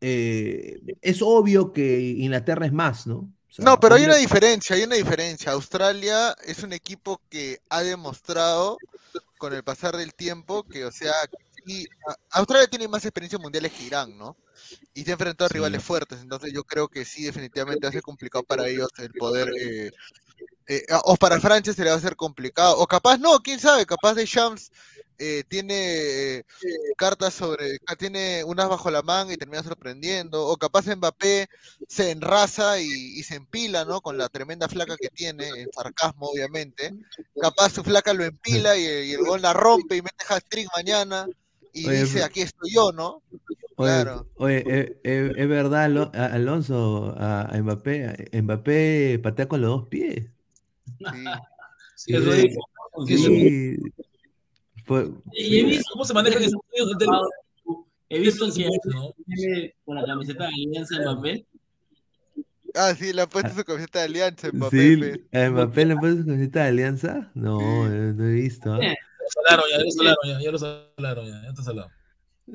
eh, es obvio que Inglaterra es más, ¿no? O sea, No, pero hay una diferencia, hay una diferencia. Australia es un equipo que ha demostrado con el pasar del tiempo que, o sea, y Australia tiene más experiencias mundiales que Irán, ¿no? Y se ha enfrentado a Sí. rivales fuertes, entonces yo creo que sí, definitivamente va a ser complicado para ellos el poder, eh, eh, o para Francia se le va a hacer complicado, o capaz no, quién sabe, capaz de Shams eh, tiene eh, cartas sobre, ah, tiene unas bajo la manga y termina sorprendiendo, o capaz Mbappé se enraza y, y se empila, ¿no? Con la tremenda flaca que tiene, en sarcasmo obviamente, capaz su flaca lo empila y, y el gol la rompe y mete hat-trick mañana y Oye, dice, aquí estoy yo, ¿no? Oye, Claro. oye, eh, eh, es verdad, Alonso, a, a Mbappé, a- Mbappé patea con los dos pies. Sí. Sí. Fue- Y he visto, ¿Cómo se maneja en Estados Unidos el tema? he visto que ¿no? con la camiseta de Alianza Mbappé. Ah, sí, le ha puesto su camiseta de alianza Mbappé. sí. ¿a Mbappé le puso su camiseta de alianza? No, eh, no he visto. ¿ah? Lo salaron ya, ya lo salaron ya, ya lo salaron ya, ya está salado.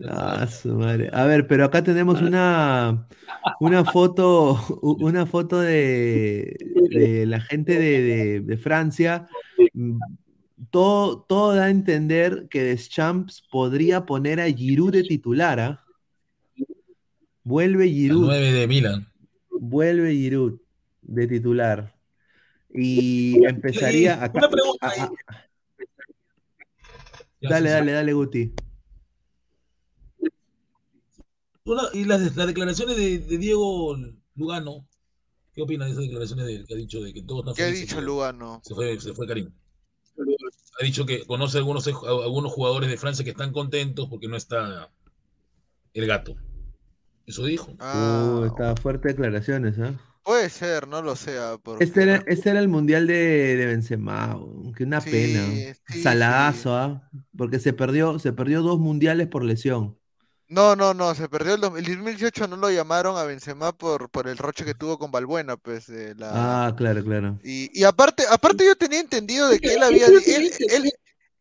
Ah, su madre. A ver, pero acá tenemos una, una foto, una foto de, de la gente de, de- de Francia. Todo, todo da a entender que Deschamps podría poner a Giroud de titular, ¿ah? Vuelve El Giroud, 9 de Milan. vuelve Giroud de titular. Y empezaría a, Una pregunta ahí. Dale, dale, dale, Guti. y las, declaraciones de, Diego Lugano, ¿qué opinas de esas declaraciones de, que ha dicho de que todos están ¿Qué ha dicho Lugano? Se fue, se fue Karim. Ha dicho que conoce algunos, algunos jugadores de Francia que están contentos porque no está el gato. Eso dijo. Ah, uh, está fuerte declaraciones, ¿ah? Puede ser, no lo sé. Ah, este, era, este era el mundial de, de Benzema, que una pena. Saladazo, ¿ah? Porque se perdió, se perdió dos mundiales por lesión. No, no, no, se perdió el, 2018, no lo llamaron a Benzema por, por el roche que tuvo con Balbuena, pues. Ah, claro, claro. Y, y aparte, aparte yo tenía entendido de que él había, él, él,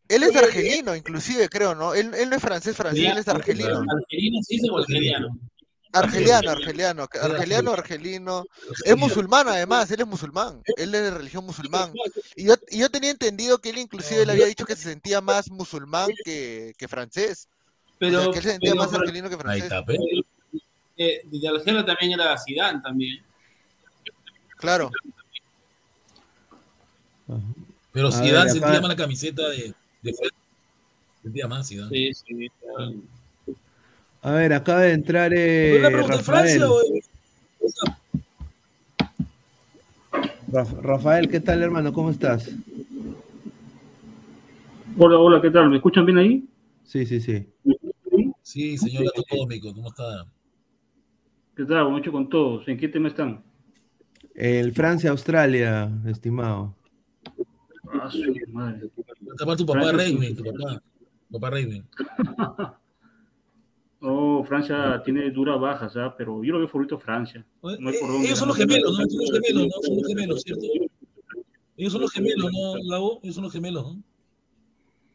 él es argelino, inclusive, creo, ¿no? Él, él no es francés, francés, él es argelino. ¿Argelino sí o argeliano? Argeliano, argeliano, argeliano, argelino. Es musulmán además, él es musulmán, él es de religión musulmán. Y yo, y yo tenía entendido que él inclusive le había dicho que se sentía más musulmán que, que francés. Pero, que él se sentía más argelino que francés. Eh, de Argelino también era Zidane también. Claro. Pero Zidane sentía más la camiseta de, de Sentía más Zidane. Sí, sí. A ver, acaba de entrar eh, Rafael. Rafael, ¿qué tal, hermano? ¿Cómo estás? Hola, hola, ¿qué tal? ¿Me escuchan bien ahí? Sí, sí, sí. Sí, señor Atómico, ¿cómo está? ¿Qué tal? Mucho con todos. ¿En qué tema están? El Francia-Australia, estimado. Ah, su madre. tu papá Raymond, tu papá. Papá Raymond. Oh, Francia tiene duras bajas, ¿ah? pero yo lo veo favorito Francia. No ellos son los gemelos, ¿no? Son los gemelos, ¿no? Son los gemelos, ¿cierto? Ellos son los gemelos, ¿no? Ellos son los gemelos, ¿no?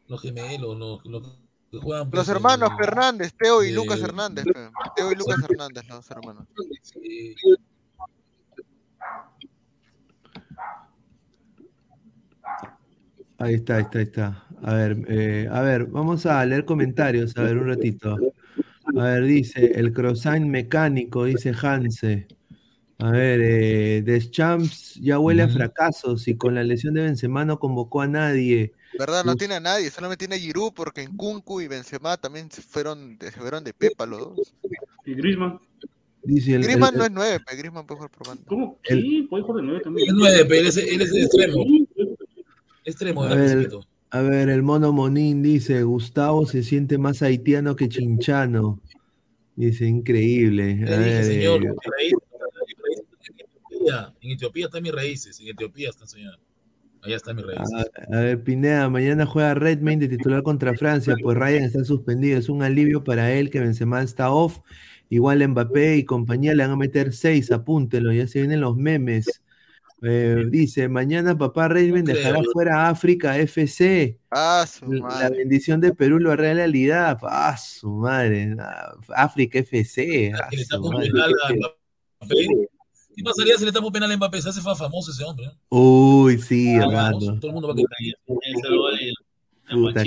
Los gemelos, los, los juegan. Los hermanos Fernández, Teo y Lucas Hernández. Teo y Lucas Hernández, los hermanos. Ahí está, ahí está, ahí está. A ver, eh, a ver, vamos a leer comentarios, a ver, un ratito. A ver, dice, el croissant mecánico, dice Hanse. A ver, eh, Deschamps ya huele a fracasos y con la lesión de Benzema no convocó a nadie. ¿Verdad? No tiene a nadie, solamente tiene a Giroud porque en Kunku y Benzema también se fueron, se fueron de pepa los dos. ¿Y Griezmann? Dice el, Griezmann no es nueve, pero Griezmann puede jugar por banda. ¿Cómo? Sí, puede jugar de nueve también. Es nueve, pero él es, él es extremo. Extremo, a ver, a ver, el mono Monín dice, Gustavo se siente más haitiano que chinchano. Dice, increíble. A ver, señor, eh, en Etiopía están mis raíces, en Etiopía están, señor. Allá están mis raíces. A, ver, Pineda, mañana juega Redmayne de titular contra Francia, pues Ryan está suspendido. Es un alivio para él que Benzema está off. Igual Mbappé y compañía le van a meter seis, apúntelo, ya se vienen los memes. Eh, dice, mañana papá Raven dejará fuera África FC. Ah, su madre. La bendición de Perú lo hará realidad. Ah, su madre. África FC. Ah, ¿Qué pasaría si le damos penal a Mbappé? Se hace famoso ese hombre. Uy, sí, hermano. Todo el mundo va a Puta,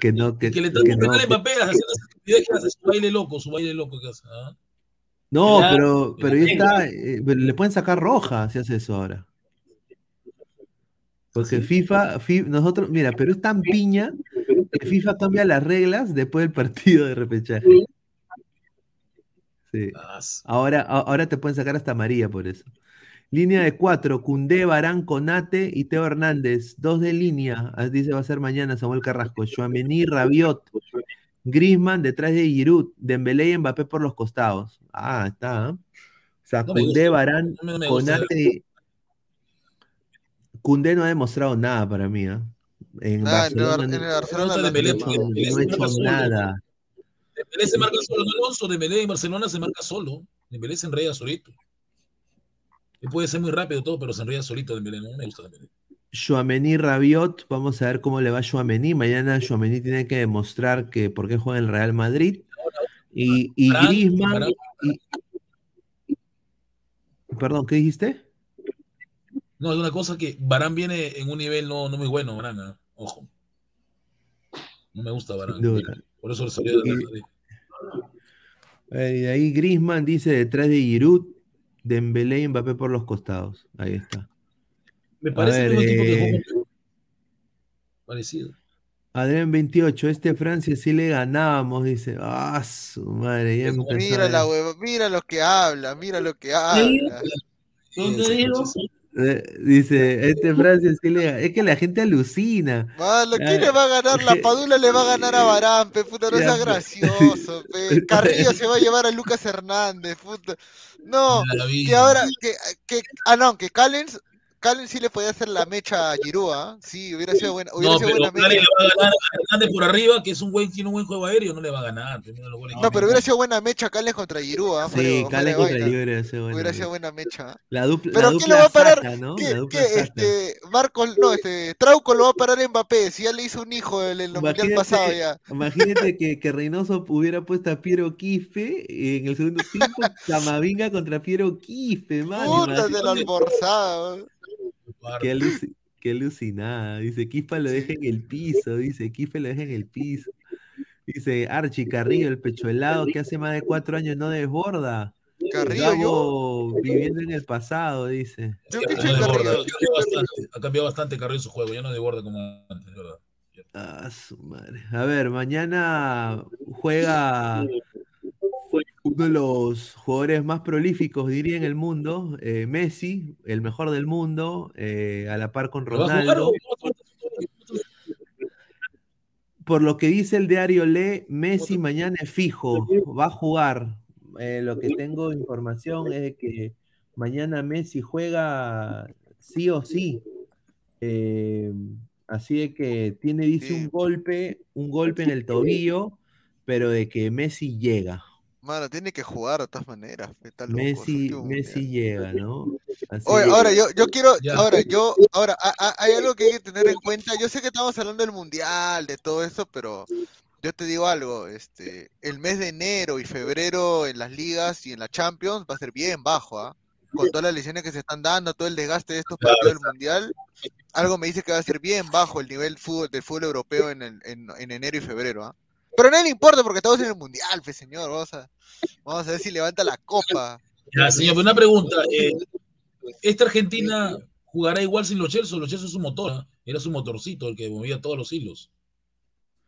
que no, que, que le damos penal a Mbappé haciendo hace su baile loco, su baile loco que hace. ¿ah? No, pero, pero ya está, eh, le pueden sacar roja si hace eso ahora. Porque FIFA, nosotros, mira, pero es tan piña que FIFA cambia las reglas después del partido de repechaje. Sí. Ahora, ahora te pueden sacar hasta María por eso. Línea de cuatro, Cundé, Barán, Conate y Teo Hernández. Dos de línea, dice va a ser mañana Samuel Carrasco. Chuamení, Rabiot, Grisman detrás de Giroud, Dembélé y Mbappé por los costados. Ah, está. ¿eh? O sea, Cundé, Barán, Conate. Cundé no ha demostrado nada para mí. ¿eh? En ah, Barcelona, en el Barcelona no, no, no ha hecho nada. Dembélé se marca solo, no Alonso, Dembélé en Barcelona se marca solo. Dembélé se enreda solito. Y puede ser muy rápido todo, pero se enreda solito Dembélé, no me gusta Dembélé. Joamení Rabiot, vamos a ver cómo le va a. Mañana Joamení tiene que demostrar que por qué juega en el Real Madrid. Y, y Griezmann. perdón, ¿qué dijiste? No, es una cosa que Barán viene en un nivel no, no muy bueno, Barán, ¿eh? ojo. No me gusta Barán. Por eso le salió de Madrid. Eh, y de ahí Griezmann dice detrás de Giroud, Dembélé y Mbappé por los costados. Ahí está. Me parece que es un tipo de juego parecido. Adrián 28, este Francia sí le ganábamos, dice. Ah, su madre, ya Mira la hueva, mira lo que habla, mira lo que habla. ¿Dónde digo? Eh, Dice, este le gana. Es que la gente alucina. Mano, ¿quién le va a ganar? La (laughs) Padula le va a ganar a Barán, pe, puta, no Ya, sea pe- gracioso, (laughs) pe. Carrillo se va a llevar a Lucas Hernández, puta. No, vida. ahora, que, que, ah, no, que Callens, Callens sí le podía hacer la mecha a Giroud, ¿ah? Sí, hubiera sido buena, hubiera No, sido pero buena mecha. le va a ganar a Hernández por arriba, que es un buen, tiene un buen juego aéreo, no le va a ganar. No, pero hubiera sido buena mecha Callens contra Giroud, ¿ah? Sí, fuera Cale de contra bueno. Hubiera sido buena mecha. La dupla, Pero la ¿quién lo dupla va a parar? ¿no? ¿Qué, La dupla qué, Saka. este, Marcos, no, este, Trauco lo va a parar a Mbappé, si ya le hizo un hijo el, el mundial pasado ya. Imagínate (laughs) que, que Reynoso hubiera puesto a Piero Quispe en el segundo tiempo Camavinga contra Piero Quispe, mano. Puta de la almorzada. Qué, aluci- qué alucinada. Dice, Quispa lo deja en el (laughs) piso. Dice, Quispe lo deja en el piso. Dice, Archie Carrillo, el pecho helado que hace más de cuatro años no desborda. Carrillo, Gabo (laughs) viviendo en el pasado, dice. Yo no Carrillo. bastante, ha cambiado bastante Carrillo su juego, ya no desborda como antes, verdad. Ah, su madre. A ver, mañana juega uno de los jugadores más prolíficos, diría, en el mundo, eh, Messi, el mejor del mundo, eh, a la par con ¿Lo va a jugar Ronaldo. Por lo que dice el diario Le, Messi mañana es fijo, va a jugar. Eh, lo que tengo información es que mañana Messi juega sí o sí. Así de que tiene, dice, un golpe, un golpe en el tobillo, pero de que Messi llega. Mano, tiene que jugar de todas maneras. Está loco, es Messi, Messi llega, ¿no? Así Oye, ahora yo, yo quiero, Ya. ahora yo, ahora a- a- hay algo que hay que tener en cuenta. Yo sé que estamos hablando del mundial, de todo eso, pero yo te digo algo, este, el mes de enero y febrero en las ligas y en la Champions va a ser bien bajo, ¿ah? Con todas las lesiones que se están dando, todo el desgaste de estos Claro, partidos del mundial, algo me dice que va a ser bien bajo el nivel fútbol, del fútbol europeo en, el- en, en enero y febrero, ¿ah? Pero a nadie le importa porque estamos en el mundial, pues señor, vamos a, vamos a ver si levanta la copa. Ya, señor, pero una pregunta. eh, ¿Esta Argentina jugará igual sin los Chelsea? Los Chelsea es su motor, ¿ah? era su motorcito el que movía todos los hilos.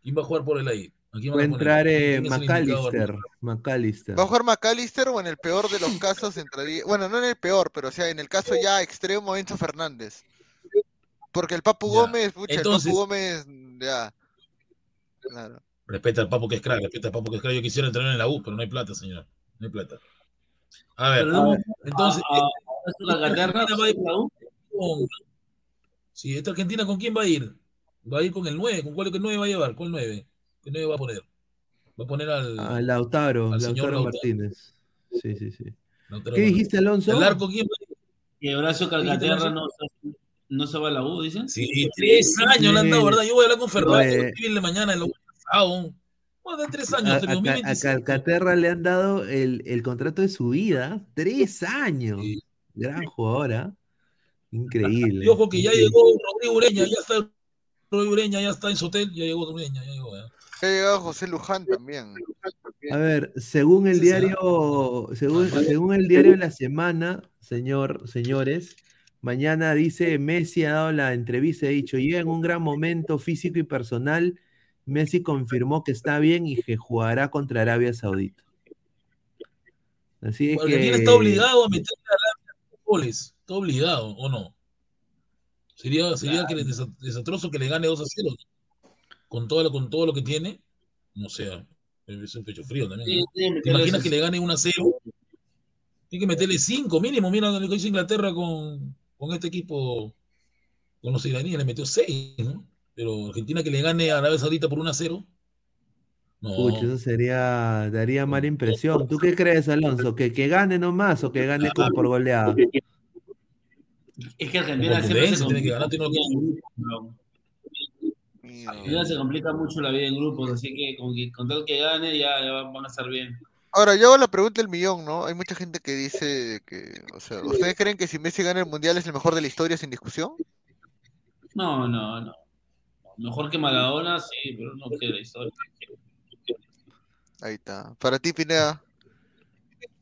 ¿Quién va a jugar por él ahí? ¿A quién Va a entrar eh. McAllister. McAllister. ¿Va a jugar McAllister o en el peor de los casos entraría? Bueno, no en el peor, pero o sea, en el caso ya extremo Enzo Fernández. Porque el Papu Ya. Gómez, pucha, Entonces- el Papu Gómez, ya. Claro. Respeta al papo que es crack, respeta al papo que es crack. Yo quisiera entrenar en la U, pero no hay plata, señor. No hay plata. A ver, entonces, a- a- a la Argentina va a ir la U. Sí, esta Argentina, ¿con quién va a ir? Va a ir con el 9. ¿Con cuál el 9 va a llevar? ¿Cuál 9? ¿Qué 9 va a poner? Va a poner al. A Lautaro, al señor Lautaro. Martínez. Sí, sí, sí. Lautaro ¿Qué Martínez. dijiste, Alonso? ¿El arco quién va a ir? Que Horacio Calcaterra no, no se va a la U, dicen. Sí, tres años le han dado, Sí. ¿verdad? Yo voy a hablar con Fernández Oye. en la mañana, pasado. Bueno, de tres años, A, a a 2025. Calcaterra le han dado el, el contrato de su vida. Tres años. Sí. Gran jugadora. Increíble. Y ojo que ya increíble. llegó Rodrigo Ureña, ya está Rodrigo Ureña, ya está en su hotel, ya llegó Ureña, ya llegó. ya. Ha llegado José Luján también. A ver, según el diario, según, según el diario de la semana, señor, señores, mañana dice Messi ha dado la entrevista, ha dicho, llega en un gran momento físico y personal. Messi confirmó que está bien y que jugará contra Arabia Saudita. Así es Argentina que está obligado a meterle a Arabia goles, está obligado, ¿o no? Sería, sería que desastroso que le gane 2 a 0 con todo, lo, con todo lo que tiene, no sé, es un pecho frío también. ¿no? sí, ¿Te imaginas que le gane 1 a 0? Tiene que meterle 5 mínimo, mira lo que hizo Inglaterra con, con este equipo, con los iraníes, le metió 6, ¿no? Pero Argentina que le gane a Arabia Saudita por 1 a 0, no. Eso sería, daría mala impresión. ¿Tú qué crees, Alonso? ¿Que, que gane nomás o que gane como por goleada? Es que Argentina siempre se prudencia tiene que complica ganar, tiene mucho la vida en grupos, bro. Mira. Argentina se complica mucho la vida en grupos, así que con, que, con tal que gane ya, ya van a estar bien. Ahora, yo hago la pregunta del millón, ¿no? Hay mucha gente que dice que, o sea, ¿ustedes creen que si Messi gana el mundial es el mejor de la historia sin discusión? No, no, no. Mejor que Maradona, sí, pero no queda historia. Ahí está. Para ti, Pineda.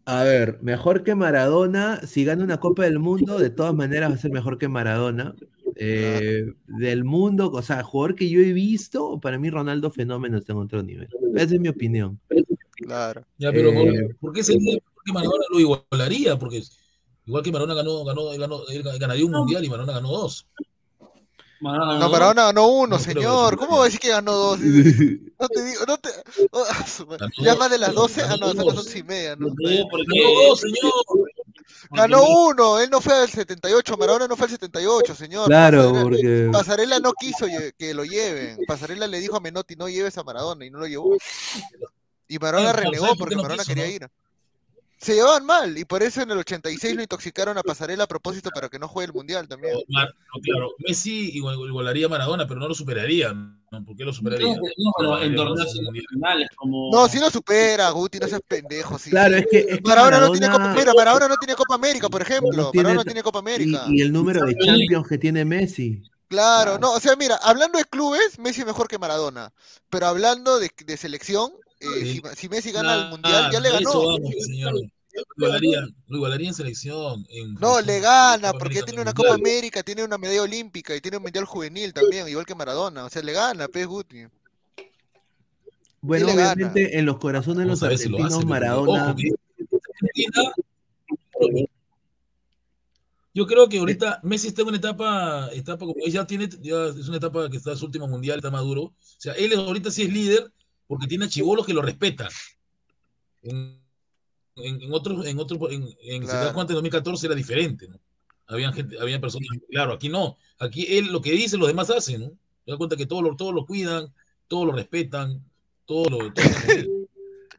A ver, mejor que Maradona, si gana una Copa del Mundo, de todas maneras va a ser mejor que Maradona. Eh, del mundo, o sea, jugador que yo he visto, para mí Ronaldo Fenómeno está en otro nivel. Esa es mi opinión. Claro. Ya, pero ¿por, Eh, por qué sería? Porque Maradona lo igualaría, porque igual que Maradona ganó, ganó, ganó, él ganaría un mundial y Maradona ganó dos. No, ganó. Maradona ganó uno, No creo señor. ¿Cómo va a decir que ganó dos? (laughs) No te digo, no te. oh, (laughs) ya más de las 12, ah, ganó no, son las dos. 11 y media, ¿no? Digo porque- Ganó dos, señor. Ganó uno, él no fue al 78, Maradona no fue al 78, señor. Claro, Pasarela, porque Pasarela no quiso que lo lleven. Pasarela le dijo a Menotti, no lleves a Maradona, y no lo llevó. Y Maradona renegó ¿sabes por porque no Maradona quería no? ir. Se llevaban mal, y por eso en el 86 lo intoxicaron a Pasarela a propósito para que no juegue el Mundial también. Mar- no, claro, Messi igual- igualaría a Maradona, pero no lo superaría. ¿no? ¿Por qué lo superaría? No, no, en torneos internacionales como. No, si lo supera, Guti, no seas pendejo. Sí. claro, es que, es que Maradona no tiene Copa, Maradona- mira, Maradona no tiene Copa América, por ejemplo. No tiene- Maradona no tiene Copa América. y, y el número de Champions que tiene Messi. Claro, no, o sea, mira, hablando de clubes, Messi es mejor que Maradona. Pero hablando de, de selección, eh, si, si Messi gana el Mundial, ya le eso ganó. vamos, señor. Lo igualaría, lo igualaría en selección. en- No, en- le gana, porque América, tiene en una. Copa América, tiene una medalla olímpica y tiene un Mundial juvenil también, igual que Maradona. O sea, le gana, Pez Guti. Bueno, gana. obviamente en los corazones de los si lo argentinos, hace, pero Maradona. ojo, Yo creo que ahorita Messi está en una etapa, etapa como ya tiene, ya es una etapa que está en su último mundial, está maduro. O sea, él ahorita sí es líder porque tiene a que lo respetan. En, en, en otros, en otros, en, en Claro. cuenta en 2014 era diferente, ¿no? Habían gente, habían personas, claro, aquí no. Aquí él lo que dice, los demás hacen, ¿no? Se da cuenta que todos lo, todos lo cuidan, todos lo respetan, todos lo.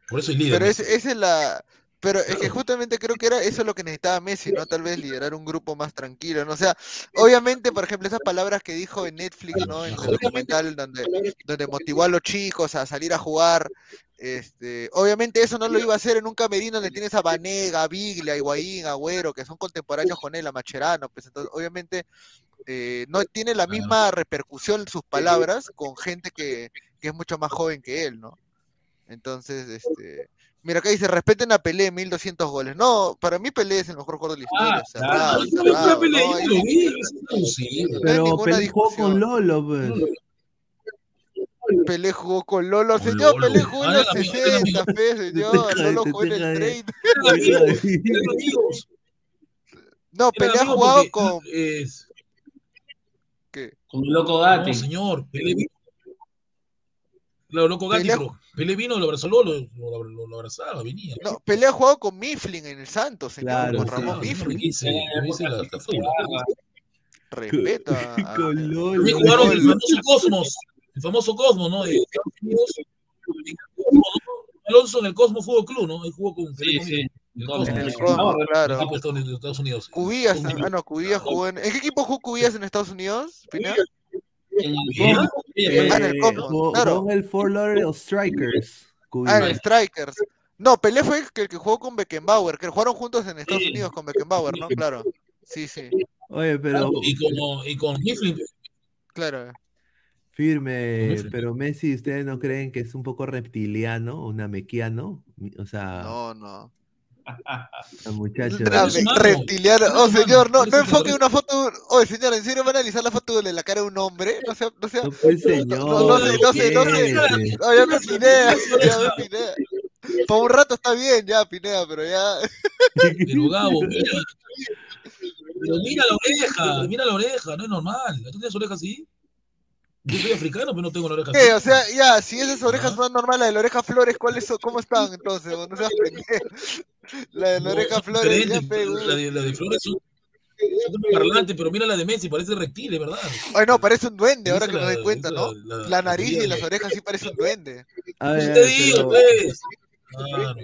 Por eso es líder. Pero es- esa es la. Pero es que justamente creo que era eso es lo que necesitaba Messi, ¿no? Tal vez liderar un grupo más tranquilo, ¿no? O sea, obviamente, por ejemplo, esas palabras que dijo en Netflix, ¿no? En el documental donde, donde motivó a los chicos a salir a jugar, este, obviamente eso no lo iba a hacer en un camerino donde tienes a Vanega, a Biglia, a Higuaín, a Agüero, que son contemporáneos con él, a Macherano, pues entonces, obviamente, eh, no tiene la misma repercusión sus palabras con gente que, que es mucho más joven que él, ¿no? Entonces, este, mira acá dice, respeten a Pelé, 1200 goles. No, para mí Pelé es el mejor jugador de la historia, Ah, cerrado, claro. cerrado, Pelé, no yo hay- lo vi, es imposible. no Pero ninguna Pelé jugó con. Lolo, pues. Pelé jugó con Lolo, Con señor, Lolo. Pelé jugó en Ah, los era mi- era 60, mi- fe, señor, Lolo jugó en el de- 30. Eran amigos, eran amigos, No, Pelé ha jugado con... ¿qué? Con el loco no, Gatti. señor, Pelé vino. Claro, loco Gatti, Pelé- pero Pelé vino, lo abrazó, lo, lo, lo- lo abrazaba, venía. No, Pelé ha jugado con Mifflin en el Santos, señor, Claro, con sí. Ramón Ah, Mifflin. Respeta. (laughs) También jugaron el famoso Cosmos, el famoso Cosmos, ¿no? De Estados Unidos. Alonso en el Cosmos Fútbol Club, ¿no? Él jugó con Pelé Sí, sí. Cosmos. En el el Cosmos, claro. Estados- Unidos. Cubillas, Son ah no, Cubillas jugó en... ¿En qué equipo jugó Cubillas en Estados Unidos, Pineda? En el Eh, Ah, Fort Lauderdale Strikers. Ah, en el Strikers. No, Pelé fue el que, el que jugó con Beckenbauer, que jugaron juntos en Estados Sí. Unidos con Beckenbauer, ¿no? Claro. Sí, sí, Oye, pero Y con, y con Mifflin, claro. firme, pero Messi, ¿ustedes no creen que es un poco reptiliano, un amequiano? O sea, No, no. (laughs) el muchacho. Tra- es humano. reptiliano. Oh, señor, no, no enfoque una foto. Oye, señor, ¿en serio van a analizar la foto de la cara de un hombre? No sea, no sea. No, pues, señor. No, no sé, no sé, no sé. Oh, ya me Pineda, ya me Pineda. Para un rato está bien, ya, Pineda, pero ya. (laughs) pero Gabo, mira. Pero mira la oreja, mira la oreja, no es normal. ¿Tú tienes orejas así? Yo soy africano, pero no tengo la oreja. ¿Qué? O sea, ya, si esas orejas son normales, la de la oreja Flores, ¿cuáles son? ¿Cómo están entonces? No seas pendejo. (laughs) La de la No, oreja Flores, ya pegó. La de, la de Flores son, son parlantes, pero mira la de Messi, parece reptil, es verdad. Ay, no, parece un duende, ahora que me doy cuenta, ¿no? la- La nariz y las orejas sí parece un duende. A ver, te digo, pero- pues. Claro.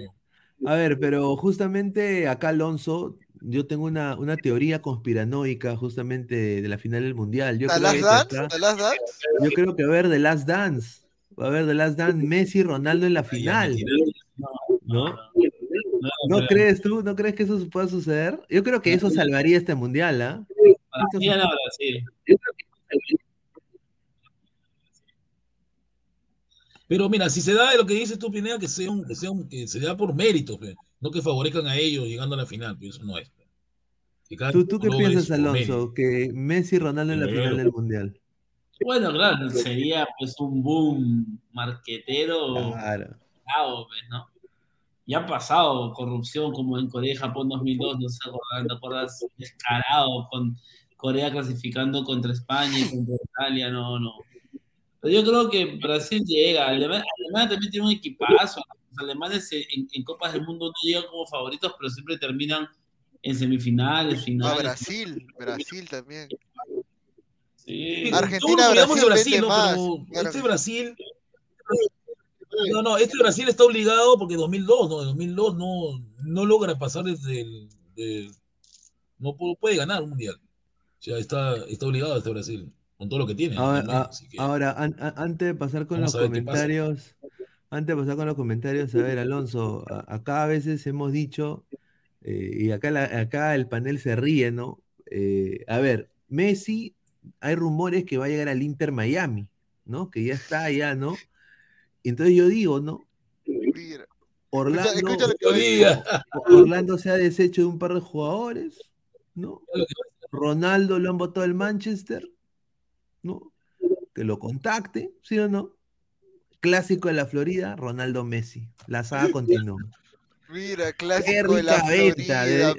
A ver, pero justamente acá Alonso, yo tengo una, una teoría conspiranoica justamente de, de la final del Mundial. Yo ¿The creo Last que Dance? acá- ¿The Last Dance? yo creo que va a haber The Last Dance. Va a haber The Last Dance, Messi y Ronaldo en la final. ¿No? No, ¿No pero- crees tú? ¿No crees que eso pueda suceder? Yo creo que eso salvaría este Mundial, ¿ah? Gana Brasil. Pero mira, si se da lo que dices tú, Pineda, que sea un, que sea un, que se da por mérito, pe, no que favorezcan a ellos llegando a la final, pues eso no es. ¿Tú, tú qué piensas, Alonso? Que Messi y Ronaldo en la final del Mundial. Bueno, claro, sería pues un boom marquetero. Claro. Pues, ¿no? Ya ha pasado corrupción como en Corea y Japón 2002, no sé, ¿te acuerdas? Descarado con Corea clasificando contra España y contra Italia, no, no. Pero yo creo que Brasil llega. Alemania, también tiene un equipazo. Los alemanes en, Copas del Mundo no llegan como favoritos, pero siempre terminan en semifinales, finales. No, Brasil, Brasil también. Sí. Argentina, Brasil, Brasil ¿no? este Brasil. No, no, este Brasil está obligado porque 2002, no, 2002 no, no logra pasar desde el, no puede ganar un mundial. O sea, está, está obligado este Brasil con todo lo que tiene. Ahora, antes de pasar con los comentarios, antes de pasar con los comentarios, a ver, Alonso, acá a veces hemos dicho, eh, y acá, acá el panel se ríe, ¿no? Eh, a ver, Messi, hay rumores que va a llegar al Inter Miami, ¿no? Que ya está allá, ¿no? Entonces yo digo, ¿no? Orlando, Orlando se ha deshecho de un par de jugadores, ¿no? Ronaldo lo han votado el Manchester, ¿no? Que lo contacte, ¿sí o no? Clásico de la Florida, Ronaldo Messi. La saga (laughs) continúa. Mira, clásico de la Florida,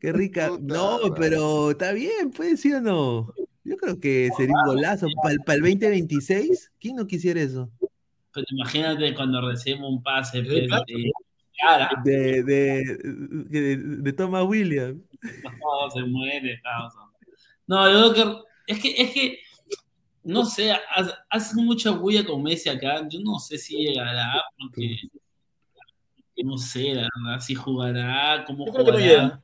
Qué rica. No, pero está bien, pues, ¿sí o no? Yo creo que sería un golazo. Para el, 2026, ¿quién no quisiera eso? Pues imagínate cuando recibimos un pase pues, de, de, de, de, Thomas Williams. No, se muere, No, yo creo que es que, es que, no sé, hace mucha bulla con Messi acá. Yo no sé si llegará, porque no sé, la verdad, si jugará, cómo jugará.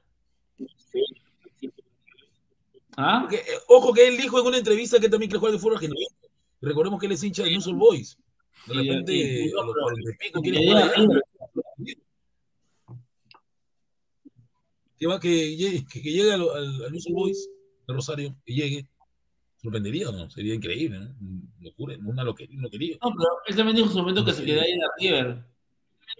¿Ah? Eh, ojo que él dijo en una entrevista que también quiere jugar de fútbol argentino. Recordemos que él es hincha de New Boys. De repente, a los 40 y pico quiere jugar Que, va, que, llegue, que, llegue al, al, Boys de Rosario, que llegue, sorprendería o no, sería increíble, ¿no? Locura, una loquería. No, pero él también dijo en su momento que se queda ahí en la River.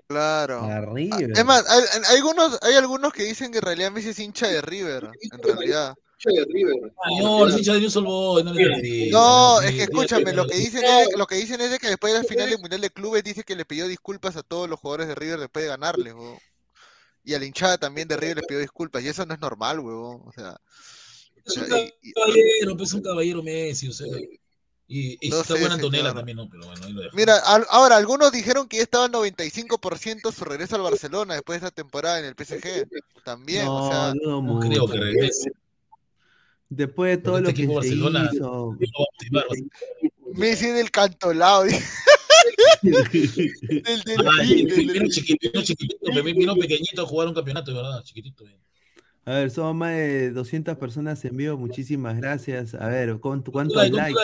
Claro. River. Es más, hay, algunos, hay algunos que dicen que en realidad Messi es hincha de River, en realidad. De River. No, de solo no es que escúchame, lo que dicen es, lo que dicen es que después del final del Mundial de Clubes dice que le pidió disculpas a todos los jugadores de River después de ganarles, Y a la hinchada también de River le pidió disculpas, y eso no es normal, weón. O sea, es un caballero, pues un caballero Messi, o sea. Y, está buena Antonella también, ¿no? Pero bueno, ahí lo dejo. Mira, ahora, algunos dijeron que ya estaba en 95% su regreso al Barcelona después de esta temporada en el PSG. También, no, o sea. No, creo que regrese. Después de todo lo que se hizo. Messi del cantolado. (laughs) del del vino chiquitito, chiquitito, vino pequeñito a jugar un campeonato, de verdad, chiquitito. Bien. A ver, somos más de 200 personas en vivo. Muchísimas gracias. A ver, ¿cuántos likes?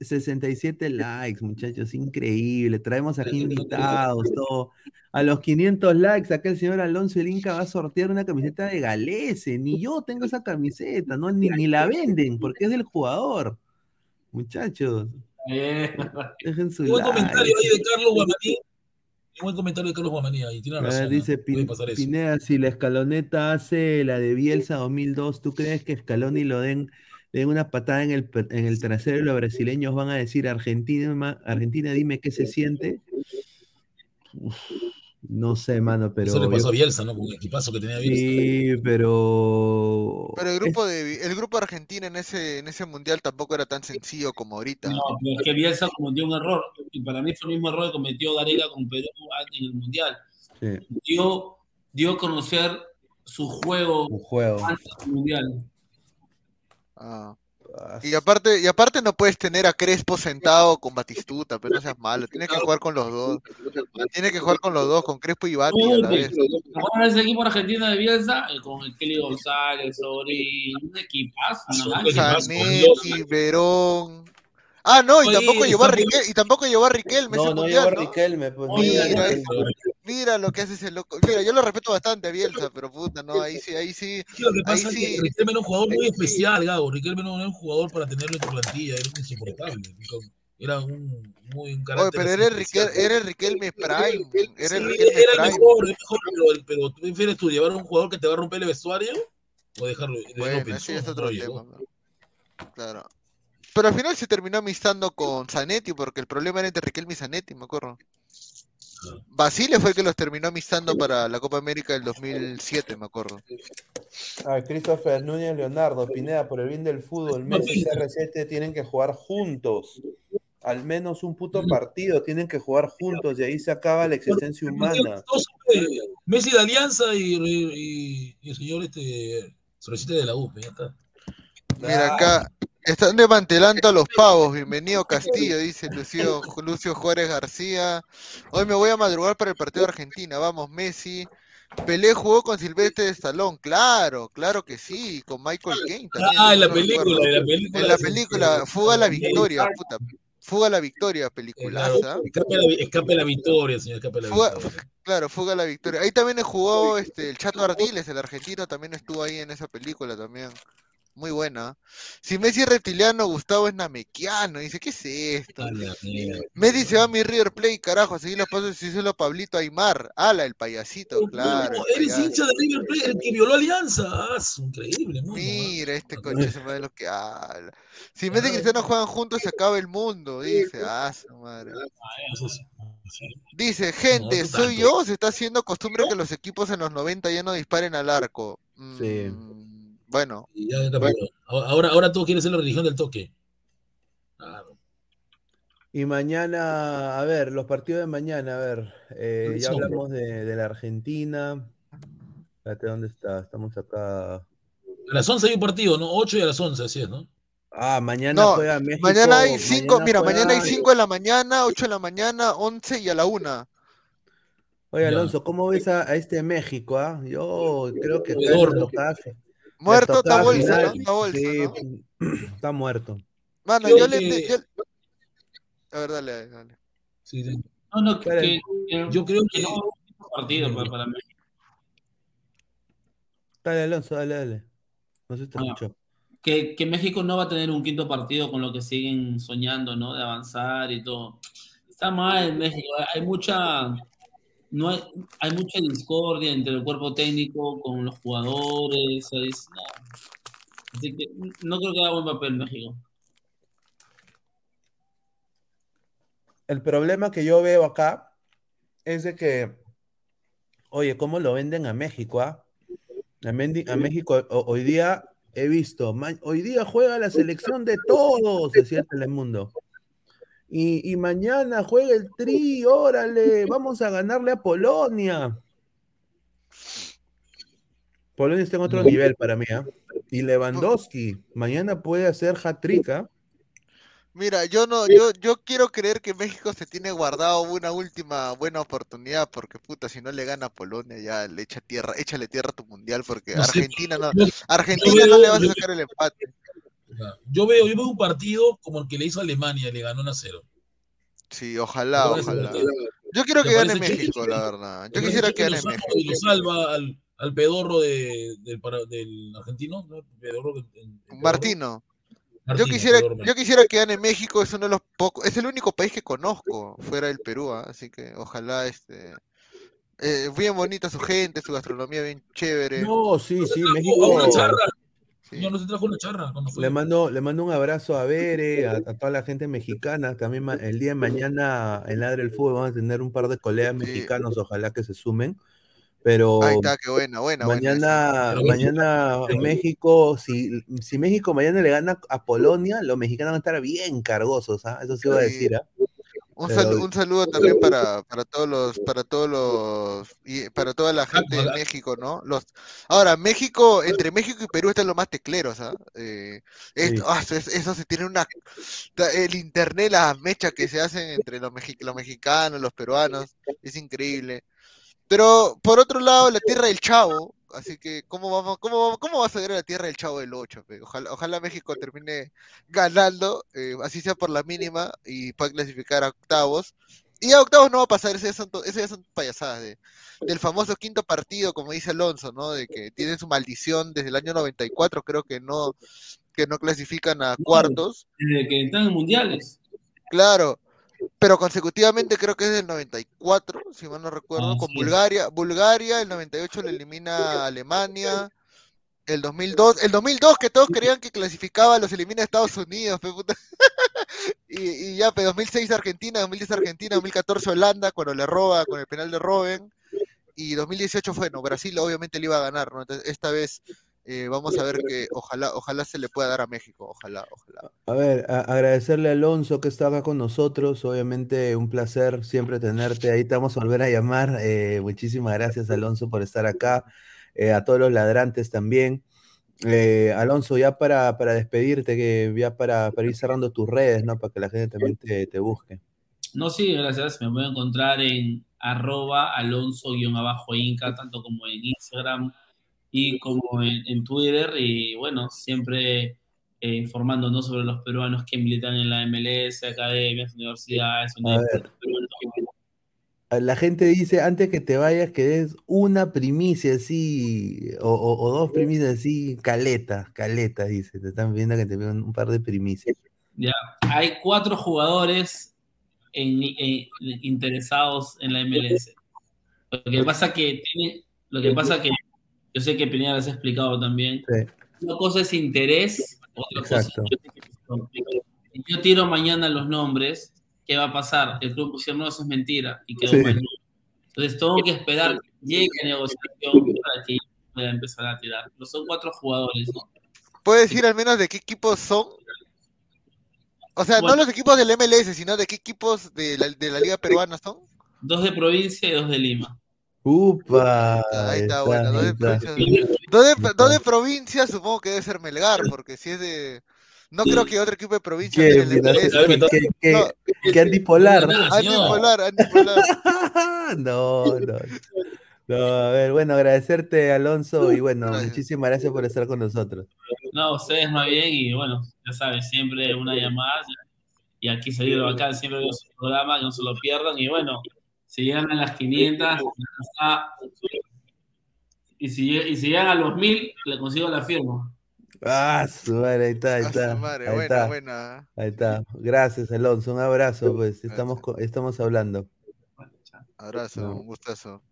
67 likes, muchachos. Increíble. Traemos aquí invitados, todo. A los 500 likes, acá el señor Alonso El Inca va a sortear una camiseta de Galese. Ni yo tengo esa camiseta, ¿no? Ni, ni la venden, porque es del jugador. Muchachos. Dejen su like. comentario ahí de Carlos buen comentario de Carlos Guamanía y tiene razón. dice Pineda, si la escaloneta hace la de Bielsa 2002, ¿tú crees que Scaloni lo den, den una patada en el, en el trasero y los brasileños van a decir Argentina, Argentina, dime qué se siente? No sé, mano, pero. Eso le pasó a Bielsa, ¿no? Con el equipazo que tenía Bielsa. Sí, pero. Pero el grupo de el grupo de Argentina en ese, en ese mundial tampoco era tan sencillo como ahorita. No, pero es que Bielsa cometió un error. Y para mí fue el mismo error que cometió Gareca con Perú en el mundial. Sí. Dio, dio a conocer su juego, su juego. antes del mundial. Ah. Y aparte, y aparte no puedes tener a Crespo sentado con Batistuta, pero no seas malo, tienes que jugar con los dos. Tienes que jugar con los dos, con Crespo y Bati a la vez. Ahora ese equipo argentino de Bielsa, eh, con el Kelly González, Ori, un equipazo, Zanetti, Verón, Ah, no, y tampoco llevó a Riquelme, y tampoco llevó a Riquelme. No, no llevó a Riquelme, pues. Mira, lo que hace ese loco. Mira, yo lo respeto bastante a Bielsa, pero puta, no, ahí sí, ahí sí. lo que pasa es que Riquelme era un jugador muy especial, Gabo. Riquelme no era un jugador para tenerlo en tu plantilla, era insoportable. Era un muy un Oye, carácter pero así era, especial. Riquel, era Riquelme Prime. Era Sí, el Riquelme era Prime. mejor, mejor, pero, pero tú prefieres tú llevar a un jugador que te va a romper el vestuario o dejarlo. de Bueno, no ese es otro no llegó. tema. Claro. Pero al final se terminó amistando con Zanetti, porque el problema era entre Riquelme y Zanetti, me acuerdo. Basile fue el que los terminó amistando para la Copa América del 2007, me acuerdo. Ah, Christopher Núñez Leonardo, Pineda, por el bien del fútbol, Messi y CR7 tienen que jugar juntos. Al menos un puto partido, tienen que jugar juntos y ahí se acaba la existencia humana. Eh, Messi de Alianza y, y- y el señor este Solicite de la UP, ya está. Mira acá, están desmantelando a los pavos. Bienvenido Castillo, dice Lucio, Lucio Juárez García. Hoy me voy a madrugar para el partido de Argentina. Vamos, Messi. Pelé jugó con Silvestre de Stallone, claro, claro que sí, con Michael Caine también. Ah, en la no película, en la película. En la película. Fuga a la Victoria, puta. Fuga a la Victoria, Claro, peliculaza. escape, la, escape la victoria, señor, escape la Fuga- victoria. Claro, Fuga a la Victoria. Ahí también jugó este, el Chato Ardiles, el argentino, también estuvo ahí en esa película también. Muy buena. Si Messi es reptiliano, Gustavo es namequiano. Dice, ¿qué es esto? Messi se va a mi River Plate, carajo, a seguir los pasos si solo Pablito Aymar. Ala, el payasito, claro. No, eres payaso. hincha de River Plate, el que violó Alianza. Ah, es increíble, muy Mira, este coche se de lo que habla. Si Messi y Cristiano juegan juntos, se acaba el mundo, dice. Ah, su madre. Dice, gente, ¿soy yo o se está haciendo costumbre que los equipos en los 90 ya no disparen al arco? Sí. Bueno, Y ya cambió. Ahora, ahora tú quieres ser la religión del toque. Claro. Y mañana, a ver, los partidos de mañana, a ver, eh, ya hablamos de, de la Argentina. Espérate, ¿dónde está? Estamos acá. A las 11 hay un partido, ¿no? 8 y a las 11, así es, ¿no? Ah, mañana no, juega México. mañana hay 5, mira, juega- mañana hay 5 de la mañana, 8 de la mañana, 11 y a la 1. Oye. Alonso, ¿cómo ves a, a este México? ah? Yo creo que está en Muerto, está bolsa. Está bolsa, Sí, ¿no? está muerto. Mano, Yo yo le... que- yo- A ver, dale, dale. Sí, sí. No, no, que, Yo creo que no va a haber un partido para, para México. Dale, Alonso, dale, dale. No se te Bueno. escuchó. Que, que México no va a tener un quinto partido con lo que siguen soñando, ¿no? De avanzar y todo. Está mal México. Hay mucha, no hay, hay mucha discordia entre el cuerpo técnico con los jugadores. ahí es- no. Así que no creo que haga buen papel México. El problema que yo veo acá es de que, oye, ¿cómo lo venden a México? ah? A, a México ho- hoy día he visto, hoy día juega la selección de todos, decía el Telemundo. Y, y mañana juega el Tri, órale, vamos a ganarle a Polonia. Polonia está en otro nivel para mí, ¿ah? Y Lewandowski, mañana puede hacer hat-trick, ¿ah? Mira, yo no, yo, yo quiero creer que México se tiene guardado una última buena oportunidad, porque puta, si no le gana a Polonia, ya le echa tierra, échale tierra a tu mundial, porque No sé, Argentina no, Argentina no le vas a sacar el empate. Yo veo, yo veo un partido como el que le hizo a Alemania, le ganó 1 a 0. Sí, ojalá, ojalá. Yo quiero que gane que- México, la verdad. Yo quisiera que gane México. Y lo salva al, al pedorro de, del, del argentino, ¿no? Pedorro, el- el pedorro. Martino, yo quisiera, pedorro, yo quisiera que gane México, es uno de los pocos, es el único país que conozco fuera del Perú, ¿ah? así que ojalá este eh, bien bonita su gente, su gastronomía bien chévere. No, sí, sí, A México. una charra. Sí. No se trajo una charra cuando fue. Le mando, le mando un abrazo a Bere, a, a toda la gente mexicana. También el día de mañana en Ladre el Fútbol vamos a tener un par de colegas Sí. mexicanos, ojalá que se sumen. Pero Ahí está, qué buena, mañana, mañana México, si, si México mañana le gana a Polonia, los mexicanos van a estar bien cargosos, ¿ah? Eso sí iba a Sí. decir, ¿ah? Un, Pero- salu- un saludo también para, para todos los, para todos los, y para toda la gente de. México, ¿no? Los, ahora, México, entre México y Perú están los más tecleros, ¿ah? Eh, esto- Sí. ah, eso, es- eso se tiene una, el internet, las mechas que se hacen entre los, mexi- los mexicanos, los peruanos, es increíble. Pero, por otro lado, la tierra del Chavo, así que, ¿cómo vamos, cómo, vamos- cómo vas a ver a la tierra del Chavo del 8? Ojalá, ojalá México termine ganando, eh, así sea por la mínima, y pueda clasificar a octavos. Y a octavos no va a pasar, esas son, esas son payasadas de, del famoso quinto partido, como dice Alonso, ¿no? De que tienen su maldición desde el año 94, creo que no, que no clasifican a cuartos. Desde que están en mundiales. Claro, pero consecutivamente creo que es del 94, si mal no recuerdo, Ah, con sí. Bulgaria. Bulgaria, el 98 le elimina a Alemania. El 2002, el 2002 que todos creían que clasificaba, los elimina a Estados Unidos, pe puta. (laughs) y, y ya, pe, 2006 Argentina, 2010 Argentina, 2014 Holanda, cuando le roba con el penal de Robben. Y 2018 fue, no, Brasil obviamente le iba a ganar, ¿no? Entonces, esta vez eh, vamos a ver que ojalá, ojalá se le pueda dar a México, ojalá, ojalá. A ver, a- agradecerle a Alonso que está acá con nosotros. Obviamente, un placer siempre tenerte. Ahí te vamos a volver a llamar. Eh, muchísimas gracias, Alonso, por estar acá. Eh, a todos los ladrantes también. Eh, Alonso, ya para, para despedirte, que ya para, para ir cerrando tus redes, ¿no? Para que la gente también te, te busque. No, sí, gracias. Me pueden encontrar en arroba alonso-inca, tanto como en Instagram y como en, en Twitter. Y bueno, siempre eh, informándonos sobre los peruanos que militan en la MLS, academias, universidades, universidades ver, peruanas. la gente dice, antes que te vayas, que des una primicia así, o, o- o dos primicias así, caleta, caleta, dice. Te están viendo que te veo un par de primicias. Ya, hay cuatro jugadores en- en- interesados en la MLS. Lo que pasa que tiene, lo que pasa que yo sé que Pineda les ha explicado también. Sí. Una cosa es interés, otra cosa Exacto. Si yo tiro mañana los nombres, ¿qué va a pasar? El club pusieron no, eso es mentira y quedó Sí. mañana. Entonces tengo que esperar que llegue a negociación para que pueda empezar a tirar. Pero son cuatro jugadores, ¿no? ¿Puedes decir al menos de qué equipos son? O sea, no los equipos del MLS, sino de qué equipos de la, de la Liga Peruana son. Dos de provincia y dos de Lima. Upa, Ahí está, bueno, ahí de, está. provincia, dos de- dos de provincia supongo que debe ser Melgar, porque si es de... No creo que otro equipo de provincia ¿Qué, qué- qué- No, qué antipolar? antipolar, (laughs) antipolar. No, no. No, a ver, bueno, agradecerte, Alonso, y bueno, muchísimas gracias por estar con nosotros. No, ustedes más bien, y bueno, ya saben, siempre una llamada. Y aquí seguir bacán, siempre veo su programa, que no se lo pierdan. Y bueno, si llegan a las 500, ya está. y, si, y si llegan a los 1000, le consigo la firma. Ah, su madre, ahí está, ahí A su está. madre, ahí buena, está. buena. Ahí está. Gracias, Alonso. Un abrazo, pues. Estamos, estamos hablando. Abrazo, No. un gustazo.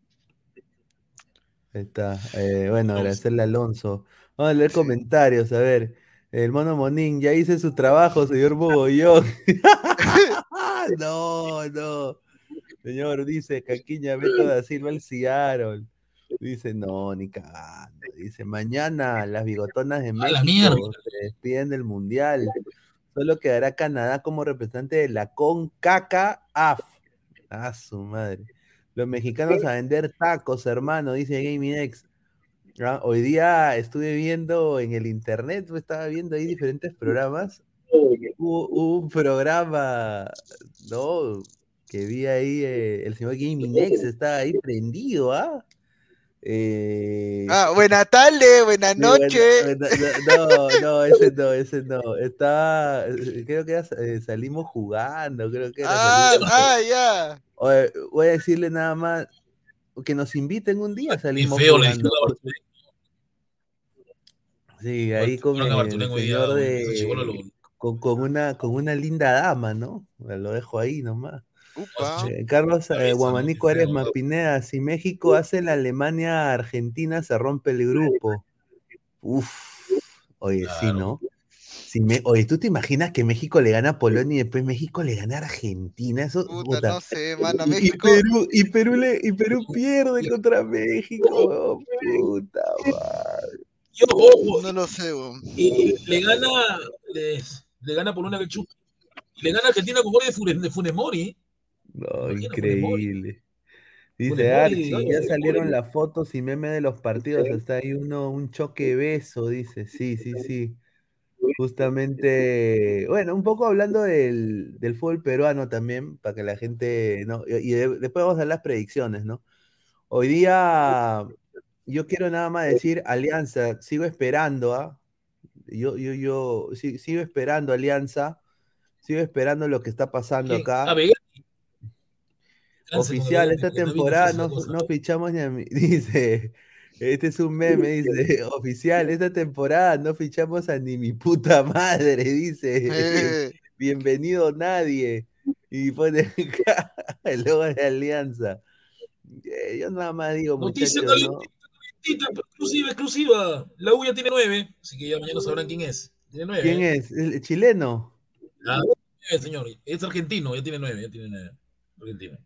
Ahí está. Eh, bueno, agradecerle a Alonso. Vamos a leer comentarios, a ver. El mono Monín, ya hice su trabajo, señor Bogollón. (laughs) (laughs) no, no. Señor, dice Caquiña Beto da Silva el Seattle. Dice, no, ni cagando. Dice, mañana las bigotonas de México se despiden del Mundial. Solo quedará Canadá como representante de la CONCACAF. Ah, su madre. Los mexicanos a vender tacos, hermano, dice Gaming X. Ah, hoy día estuve viendo en el internet, pues, estaba viendo ahí diferentes programas. Hubo, hubo un programa, no, que vi ahí, eh, el señor Gaming X estaba ahí prendido, ¿ah? Eh, Ah, buena tarde, buena bueno, no, no, ese no, ese no. Estaba, eh, creo que era, eh, salimos jugando, creo que era. Ah, ah, ya. Voy a decirle nada más que nos inviten un día, salimos feo le jugando. Sí, ahí con el señor de con, con una con una linda dama, ¿no? Lo dejo ahí nomás. Upa. Eh, Carlos eh, Guamanico ¿no? Aresma Pineda, si México hace la Alemania Argentina se rompe el grupo. Uf, oye, sí, Claro. ¿no? Si me, oye, ¿tú te imaginas que México le gana a Polonia y después México le gana a Argentina? Eso, Puta, puta. no sé, mano. Y- y, México. Perú, y Perú le- y Perú (laughs) pierde contra México, puta madre. Yo, ojo, No lo sé, weón. y le gana, le, le gana por una que chupa. Y le gana Argentina con gol de Funes, de Funes Mori. No, increíble. Dice Archie, ya salieron las fotos y meme de los partidos, hasta ahí uno, un choque beso, dice, sí, sí, sí. Justamente, bueno, un poco hablando del, del fútbol peruano también, para que la gente, ¿no? Y, y de- después vamos a las predicciones, ¿no? Hoy día, yo quiero nada más decir, Alianza, sigo esperando, ¿ah? Yo, yo, yo, sigo esperando, Alianza, sigo esperando lo que está pasando acá. A ver. Oficial, esta temporada no, no fichamos ni a mi, (laughs) dice, este es un meme, (laughs) dice, oficial, esta temporada no fichamos a ni mi puta madre, (laughs) dice, Eh, bienvenido nadie. y pone el logo de Alianza. Eh, Yo nada más digo, Noticia muchachos, ¿no? calentita, exclusiva, exclusiva. La U ya tiene nueve, así que ya mañana sabrán quién es. Tiene nueve. ¿Quién es? ¿El chileno? Ah, nueve, señor. Es argentino, ya tiene nueve, ya tiene nueve.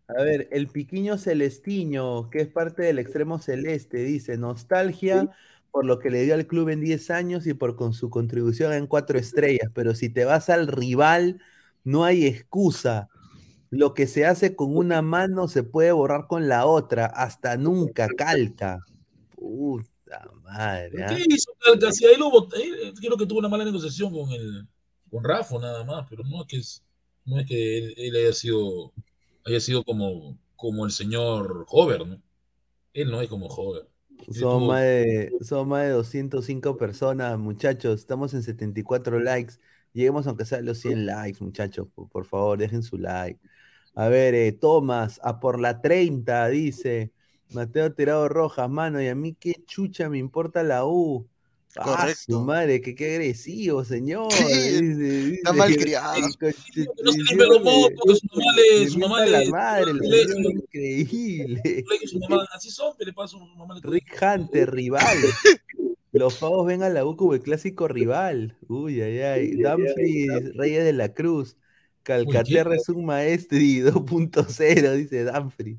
A ver, el Piquiño Celestiño, que es parte del extremo celeste, dice, nostalgia por lo que le dio al club en 10 años y por con su contribución en cuatro estrellas, pero si te vas al rival, no hay excusa. Lo que se hace con una mano se puede borrar con la otra, hasta nunca, calca. Puta madre. ¿ah? ¿Qué hizo Calca? Si ahí lo bot- eh, creo que tuvo una mala negociación con el con Rafa nada más, pero no es que no es que él, él haya sido haya sido como, como el señor Hover, ¿no? Él no es como Hover. Son más, de, son más de 205 personas, muchachos. Estamos en 74 likes. Lleguemos aunque sea a los 100 likes, muchachos. Por, por favor, dejen su like. A ver, eh, Tomás, a por la 30, dice. Mateo Tirado Rojas, mano, y a mí qué chucha me importa la U. Ah, su madre, que qué agresivo, señor. (laughs) Sí, dice, está dice, conche- Que no se dice, limpia los le- mocos, que su mamá le, su mamá le, la madre, increíble. le- su mamá, así son, pero le pasa su mamá Rick Hunter, rival. Los pavos ven a la U como el clásico rival. Uy, ay, ay. Dumfries, Reyes de la Cruz. Calcaterra es un maestri 2.0, (laughs) dice Dumfries.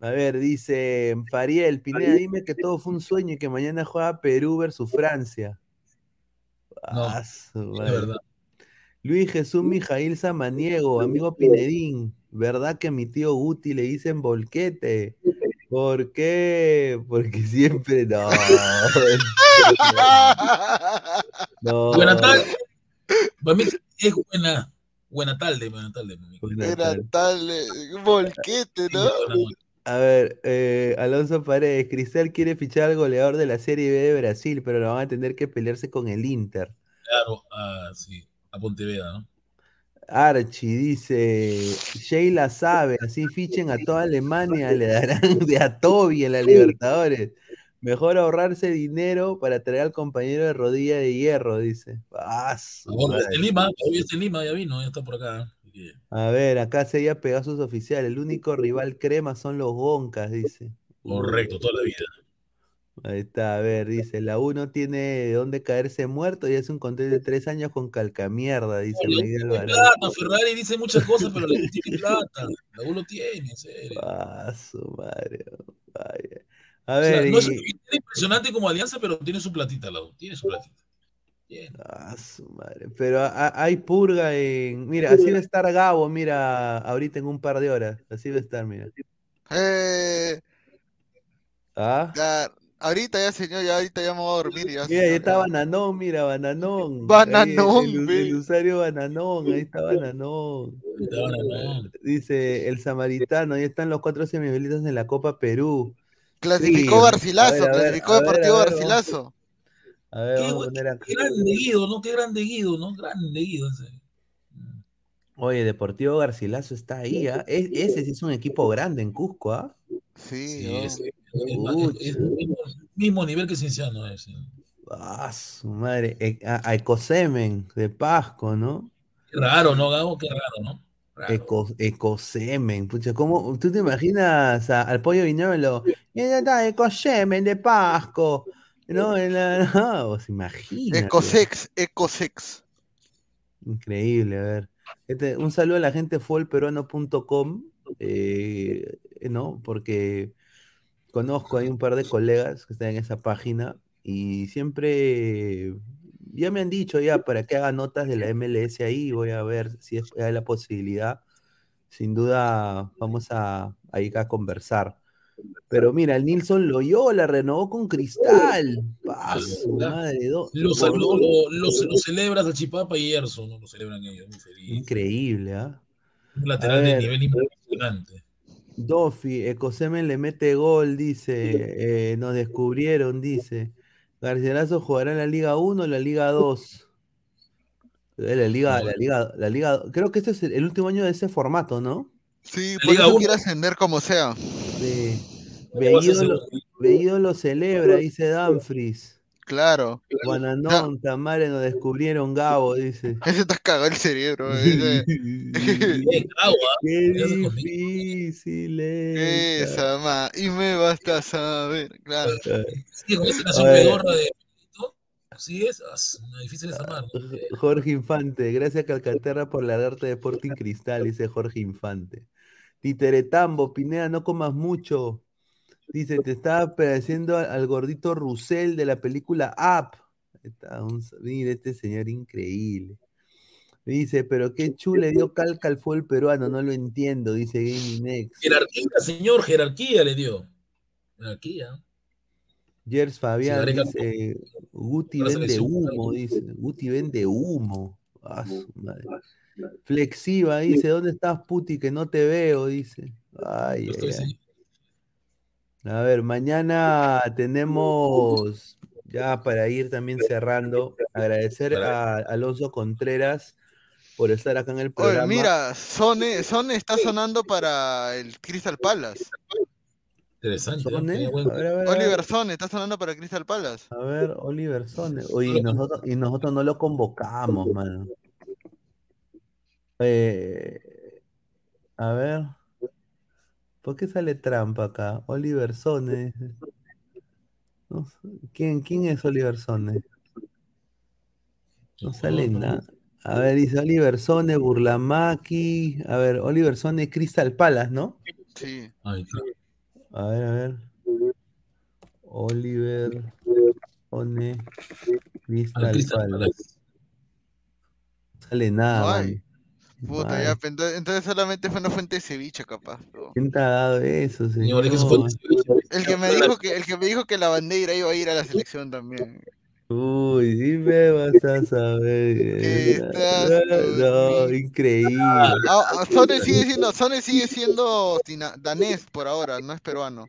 A ver, dice Fariel, Pineda, dime que todo fue un sueño y que mañana juega Perú versus Francia. No, Ah, su verdad. Luis Jesús Mijail Samaniego, amigo Pinedín, ¿verdad que a mi tío Guti le dicen volquete? ¿Por qué? Porque (laughs) siempre no. (laughs) No. Buena tarde. Para mí es buena, buena tarde, buena tarde. Buena Era tarde. eh, un volquete, ¿no? A ver, eh, Alonso Paredes, Cristal quiere fichar al goleador de la Serie B de Brasil, pero lo van a tener que pelearse con el Inter. Claro, ah, sí, a Pontevedra, ¿no? Archie dice, Sheila sabe, así fichen a toda Alemania, le darán de a Toby en la Libertadores. Mejor ahorrarse dinero para traer al compañero de rodilla de hierro, dice. Ah, Ahora está en Lima, todavía está en Lima, ya vino, ya está por acá. A ver, acá se ya Pegasus oficial. El único rival crema son los Goncas, dice. Correcto, toda la vida. Ahí está, a ver, dice, la U no tiene de dónde caerse muerto y es un contrato de tres años con calcamierda, dice U Miguel plata, Ferrari dice muchas cosas, pero la U tiene plata. La U lo tiene, en serio. Ah, su madre. vaya. A O sea, ver, no es y- impresionante como Alianza, pero tiene su platita la U, tiene su platita. Bien. Ah, su madre. Pero a- a- hay purga en. Mira, así va a estar Gabo, mira, ahorita en un par de horas. Así va a estar, mira. Eh, Ah, ya, ahorita ya, señor, ya ahorita ya me voy a dormir. Ya, mira, ahí está ya. Bananón, mira, Bananón. Ahí, (laughs) Bananón, el, el, usuario Bananón, ahí está Bananón. Dice el samaritano, ahí están los cuatro semifinalistas en la Copa Perú. Clasificó Sí, Garcilaso, a ver, a ver, clasificó Deportivo ver, vamos. A ver, Qué, vamos a güey, poner acá. qué grande Guido, ¿no? Qué grande Guido, ¿no? Grande Guido. serio. Oye, Deportivo Garcilaso está ahí, ¿ah? Es- ese sí es un equipo grande en Cusco, ¿ah? Sí, Sí, ¿no? es, es más- es- es el mismo, mismo nivel que Cienciano. Es, sí. Ah, su madre. E- A, a Ecosemen de Pasco, ¿no? Qué raro, ¿no, Gabo? Qué raro, ¿no? Raro. Eco, Ecosemen. Pucha, ¿cómo? ¿Tú te imaginas a- al pollo Viñolo? Y ahí está Ecosemen de Pasco. ¿No? (laughs) En la- no, vos imagínate. Ecosex, Ecosex. Increíble, a ver. Este, un saludo a la gente fuelperuano.com, eh, ¿no? Porque conozco hay un par de colegas que están en esa página y siempre ya me han dicho ya para que haga notas de la MLS ahí, voy a ver si es, hay la posibilidad. Sin duda vamos a, a ir a conversar. Pero mira, el Nilson Loyola renovó con Cristal. Pa, su madre, do- Lo, por lo, dos- lo, lo- lo celebras a Chipapa y Erso, ¿no? Lo celebran ellos, muy feliz. Increíble, ¿ah? Un A lateral de nivel impresionante. Dofi, Ecosemen le mete gol, dice. eh, nos descubrieron, dice. Garcilaso jugará en la Liga 1 o la Liga 2. Eh, La Liga, la Liga, la Liga, creo que este es el, último año de ese formato, ¿no? Sí, por Liga eso quiere ascender como sea. Sí. ¿Qué Bellido lo, celebra, dice Dumfries. Claro. Guananón, Tamare nos descubrieron Gabo, dice. (laughs) Ese está cagado el cerebro. (laughs) Qué ¿ah? (laughs) difícil es. Esa, ma. Y me basta saber. Claro. Sí, con esa canción pedorra de Así es, difícil es amar. Jorge Infante, gracias Calcaterra por la arte de Sporting Cristal, dice Jorge Infante. Titeretambo, Pineda, no comas mucho. Dice, te estaba pareciendo al, gordito Russell de la película Up. mira, este señor increíble. Dice, pero qué chule dio calca al fútbol peruano, no lo entiendo, dice Gaming Next. Jerarquía, señor, jerarquía le dio. Jerarquía. Gers Fabián dice, Guti vende humo, dice. Guti vende humo. Ah, Flexiva dice, ¿dónde estás, Puti? Que no te veo, dice. Ay, ay. A ver, mañana tenemos, ya para ir también cerrando, agradecer a Alonso Contreras por estar acá en el programa. Oye, mira, Sone, Sone está sonando para el Crystal Palace. Interesante. Oliver Sone está sonando para Crystal Palace. A ver, Oliver Sone. Oye, y nosotros, y nosotros no lo convocamos, mano. Eh, a ver. ¿Por qué sale trampa acá? Oliver Sone. ¿Quién, ¿Quién es Oliver Sone? No sale nada. A ver, dice Oliver Sone, Burlamaki. A ver, Oliver Sone, Crystal Palace, ¿no? Sí. A ver, a ver. Oliver Sone, Crystal Palace. No sale nada, Puta, ya, entonces solamente fue una fuente de ceviche, capaz. ¿Quién te ha dado eso, señor? El que me dijo que, el que me dijo que la bandera iba a ir a la selección también. Uy, sí me vas a saber. No, increíble. Ah, ah, Sone sigue siendo, Sone sigue siendo danés por ahora, no es peruano.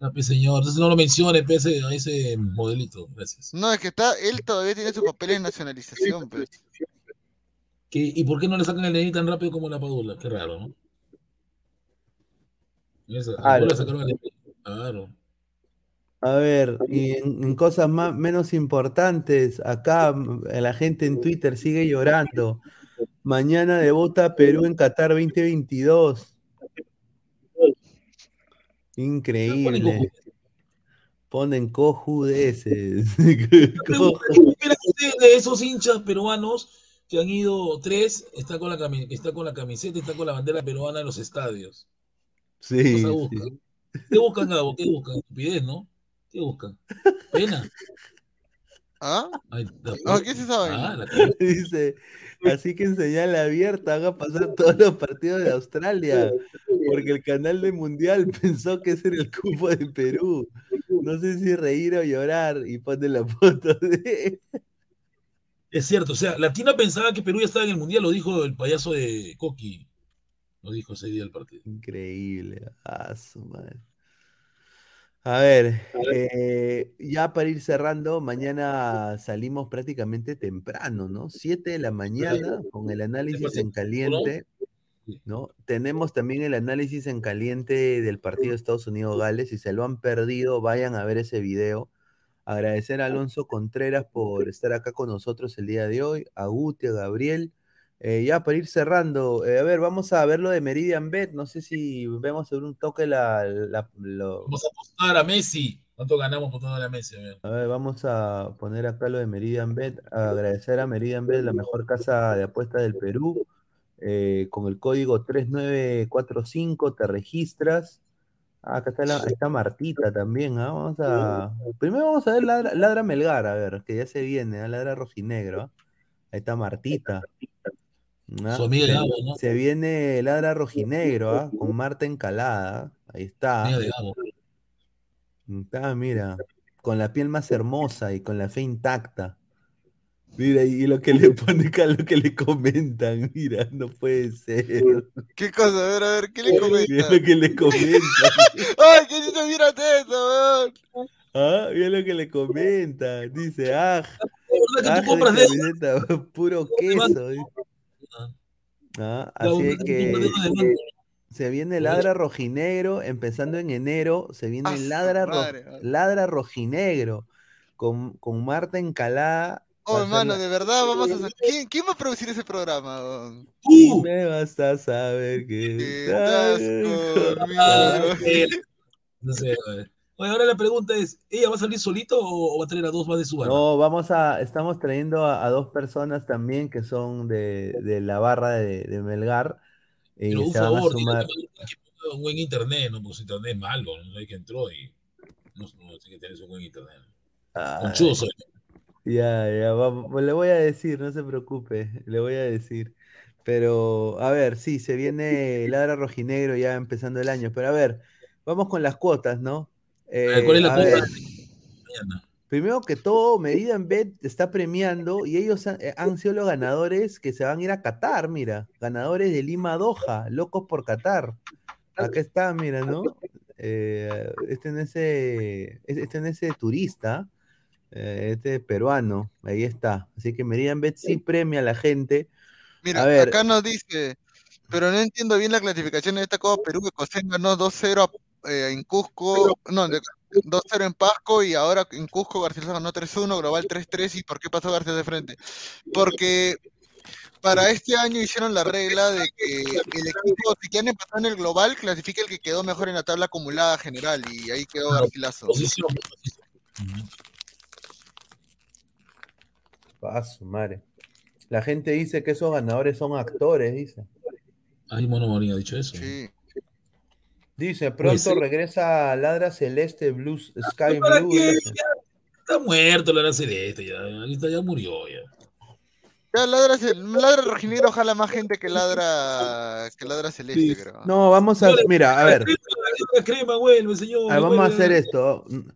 No, pues, señor, entonces no lo mencione, pese a ese modelito, gracias. No, es que está, él todavía tiene su papel de nacionalización, pues. ¿Y por qué no le sacan el DNI tan rápido como la Padula? Qué raro, ¿no? A ver, y en, cosas más, menos importantes, acá la gente en Twitter sigue llorando. Mañana debota Perú en Qatar 2022. Increíble. Ponen cojudeces. (laughs) de esos hinchas peruanos que han ido tres, está con la, está con la camiseta, está con la bandera peruana en los estadios. Sí. ¿Qué buscan, ¿Qué buscan, Gabo? ¿Qué buscan? Estupidez, ¿no? ¿Qué buscan? Pena. ¿Ah? ¿Ah ¿Qué es esa ah, (laughs) Dice, así que en señal abierta haga pasar todos los partidos de Australia, porque el canal de Mundial (laughs) pensó que ese era el cupo de Perú. No sé si reír o llorar, y pone la foto de... Es cierto, o sea, Latina pensaba que Perú ya estaba en el Mundial, lo dijo el payaso de Coqui. Lo dijo ese día del partido. Increíble. Ah, su madre. A ver, eh, ya para ir cerrando, mañana salimos prácticamente temprano, ¿no? Siete de la mañana con el análisis en caliente, ¿no? Tenemos también el análisis en caliente del partido de Estados Unidos-Gales. Si se lo han perdido, vayan a ver ese video. Agradecer a Alonso Contreras por estar acá con nosotros el día de hoy, a Guti, a Gabriel. Eh, ya para ir cerrando, eh, a ver, vamos a ver lo de Meridian Bet. No sé si vemos sobre un toque la. Vamos a apostar a Messi. ¿Cuánto ganamos apostando a Messi? A ver. vamos a poner acá lo de Meridian Bet. Agradecer a Meridian Bet, la mejor casa de apuestas del Perú. Eh, con el código 3945 te registras Ah, acá está, está Martita también, ¿ah? Vamos a. Primero vamos a ver Ladra, Melgar, a ver, que ya se viene, ¿ah? Ladra Rojinegro. ¿ah? Ahí está Martita. ¿ah? Se viene Ladra Rojinegro, ¿ah? Con Marta Encalada. Ahí está. Está, mira. Con la piel más hermosa y con la fe intacta. Mira, y lo que le pone acá, lo que le comentan, (laughs) mira, no puede ser. ¿Qué cosa? A ver, a ver, ¿qué le comentan? Mira lo que le comentan. (laughs) ¡Ay, qué lindo, mírate eso, weón! (laughs) Ah, mira lo que le comentan. Dice, ah, ah de puro queso. Ah, así que se viene ladra rojinegro, empezando en enero, se viene ladra, ladra rojinegro. con, con Marta Encalada. Oh, a hermano, de verdad, vamos a hacer. ¿Quién, quién va a producir ese programa? Y me basta saber que estás conmigo. (laughs) No sé, güey. Oye, ahora la pregunta es, ¿ella va a salir solito o, o va a traer a dos más de su barra? No, vamos a, estamos trayendo a, a dos personas también que son de, de la barra de, de Melgar y Pero un se van a favor, sumar. un buen internet, ¿no? Pues internet es malo, no hay que entró y no, no tiene que tener un buen internet. Ay, Conchudo soy. Ya, ya, vamos, pues le voy a decir, no se preocupe, le voy a decir. Pero, a ver, sí, se viene Ladra Rojinegro ya empezando el año, pero a ver, vamos con las cuotas, ¿no? ¿Cuál es Eh, la cuota? Primero que todo, Medida en Bet está premiando y ellos han, eh, han sido los ganadores que se van a ir a Qatar, mira, ganadores de Lima Doha, locos por Qatar. Acá está, mira, ¿no? Eh, este en ese, este en ese turista, eh, este peruano, ahí está. Así que Medida en Bet sí premia a la gente. Mira, A ver. acá nos dice, pero no entiendo bien la clasificación de esta Copa Perú, que Cosén ganó 2-0 a- eh, en Cusco, no, de- 2-0 en Pasco y ahora en Cusco García ganó 3-1, Global 3-3. ¿Y por qué pasó García de frente? Porque para este año hicieron la regla de que el equipo, si quieren empatar en el Global, clasifica el que quedó mejor en la tabla acumulada general y ahí quedó Garcilaso. Posición. Ujú. Paso, madre. La gente dice que esos ganadores son actores, dice. Ay, Mono Morín ha dicho eso. Sí. Dice, pronto sí. regresa Ladra Celeste Blues Sky ¿Para Blue. qué? Está muerto la celeste, ya. Ahorita ya murió, ya. Ya ladra, ladra rojinegro, ojalá más gente que ladra que ladra celeste, Sí. creo. No, vamos a, mira, a ver. La crema, vuelve, señor. A ver, vamos a hacer esto. En,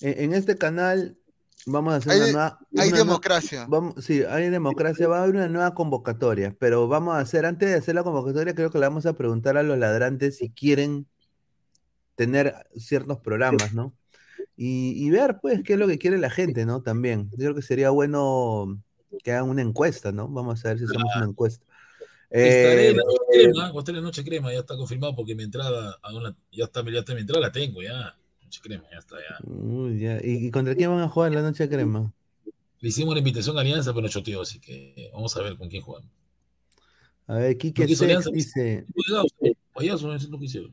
en este canal vamos a hacer Hay una nueva. Hay una democracia. vamos, sí, hay democracia. Va a haber una nueva convocatoria. Pero vamos a hacer, antes de hacer la convocatoria, creo que le vamos a preguntar a los ladrantes si quieren tener ciertos programas, ¿no? Y, y ver, pues, qué es lo que quiere la gente, ¿no? También. Yo creo que sería bueno que hagan una encuesta, ¿no? Vamos a ver si hacemos una encuesta. Estaré Eh, en la noche crema, estaré en la noche crema, ya está confirmado porque mi entrada, a una- ya está, ya está mi entrada, la tengo ya. Noche crema, ya está, ya. uy, ya. ¿Y, y contra quién van a jugar la noche crema? Le hicimos la invitación a Alianza, pero choteó, así que vamos a ver con quién jugamos. A ver, ¿No Quique quiso Sex dice, Cuidado, payaso, eso es lo que hicieron.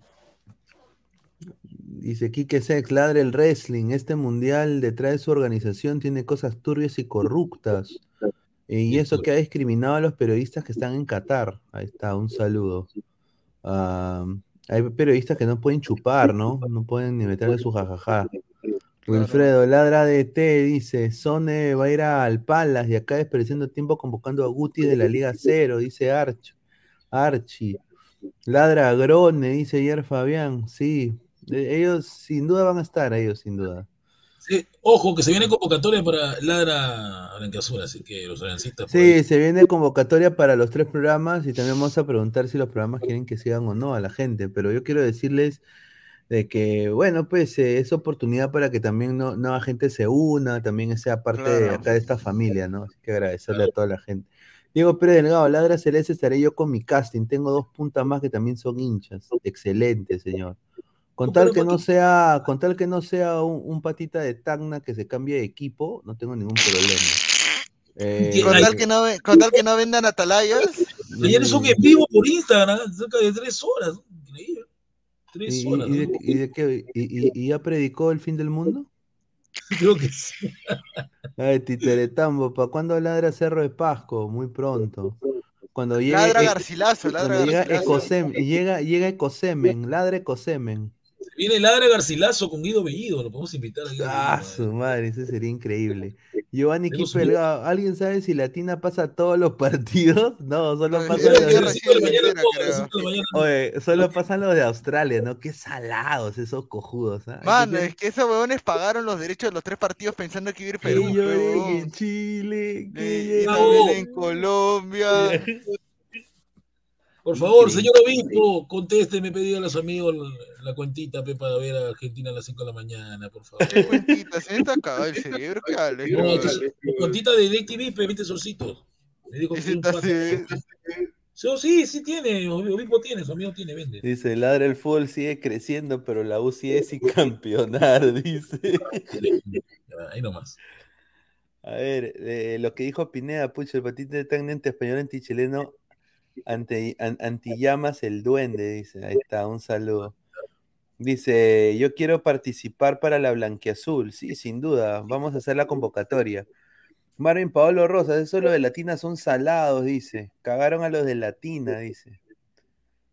dice Quique Sex, ladre el wrestling, este mundial detrás de su organización tiene cosas turbias y corruptas. Eh, y eso pues. que ha discriminado a los periodistas que están en Qatar. Ahí está, un saludo. Ah, hay periodistas que no pueden chupar, ¿no? No pueden ni meterle su jajaja. Wilfredo, ladra de T, dice, Sone va a ir al Palas y acá desperdiciando tiempo convocando a Guti de la Liga Cero, dice Arch, Archie. Ladra Grone, dice ayer Fabián, sí. Eh, Ellos sin duda van a estar, ellos sin duda. Sí, ojo, que se viene convocatoria para Ladra Blanqueazul, así que los aliancistas. Sí, ahí. se viene convocatoria para los tres programas y también vamos a preguntar si los programas quieren que sigan o no a la gente, pero yo quiero decirles de que, bueno, pues eh, es oportunidad para que también no, nueva gente se una, también sea parte de acá de esta familia, ¿no? Así que agradecerle a toda la gente. Diego Pérez Delgado, Ladra Celeste, estaré yo con mi casting. Tengo dos puntas más que también son hinchas. Excelente, señor. Con tal que ¿por no sea, con tal que no sea un, un patita de Tacna que se cambie de equipo, no tengo ningún problema. Eh, Con tal que no, con tal que no vendan atalayas, (laughs) Ayer es un en vivo por Instagram, cerca de tres horas. Increíble. Tres ¿Y, horas. y de, ¿no? y de qué? ¿Y, y- y ya predicó el fin del mundo? (laughs) Creo que sí. (laughs) Ay, Titeretambo, ¿para cuándo ladra Cerro de Pasco? Muy pronto. Cuando llegue, ladra e- Garcilaso, ladra cuando llega Garcilaso. Ecosem, llega, llega Ecosemen, ladra Ecosemen. Viene Ladra Garcilazo con Guido Bellido, lo podemos invitar a Guido Ah, Bellido, su eh. madre, eso sería increíble. Giovanni Delgado, ¿alguien sabe si Latina pasa todos los (laughs) partidos? No, solo No, pasan yo- los yo de... Oye, solo pasan los de Australia, ¿no? Qué salados esos cojudos, ¿ah? Que Mano, es que esos huevones pagaron los derechos de los tres partidos pensando que iba a ir Que Perú, huevón. en Chile, que Eh, también en Colombia. (laughs) Por favor, señor Obispo, contésteme, pedí a los amigos la, la cuentita pe, para ver a Argentina a las 5 de la mañana, por favor. Qué cuentita, se está el cerebro, entonces, la cuentita de DirecTV, pe, viste solcitos. Me dijo que un. Sí, sí tiene, Obispo tiene, su amigo tiene, vende. Dice, ladra el fútbol sigue creciendo, pero la U sigue sin campeonar, (laughs) dice. Ahí nomás. A ver, eh, lo que dijo Pineda, pucho, el patito de tangente español antichileno ante, an, antillamas el duende, dice. Ahí está, un saludo. Dice, yo quiero participar para la blanquiazul. Sí, sin duda, vamos a hacer la convocatoria. Marvin Paolo Rosas, eso los de Latina son salados, dice. Cagaron a los de Latina, dice.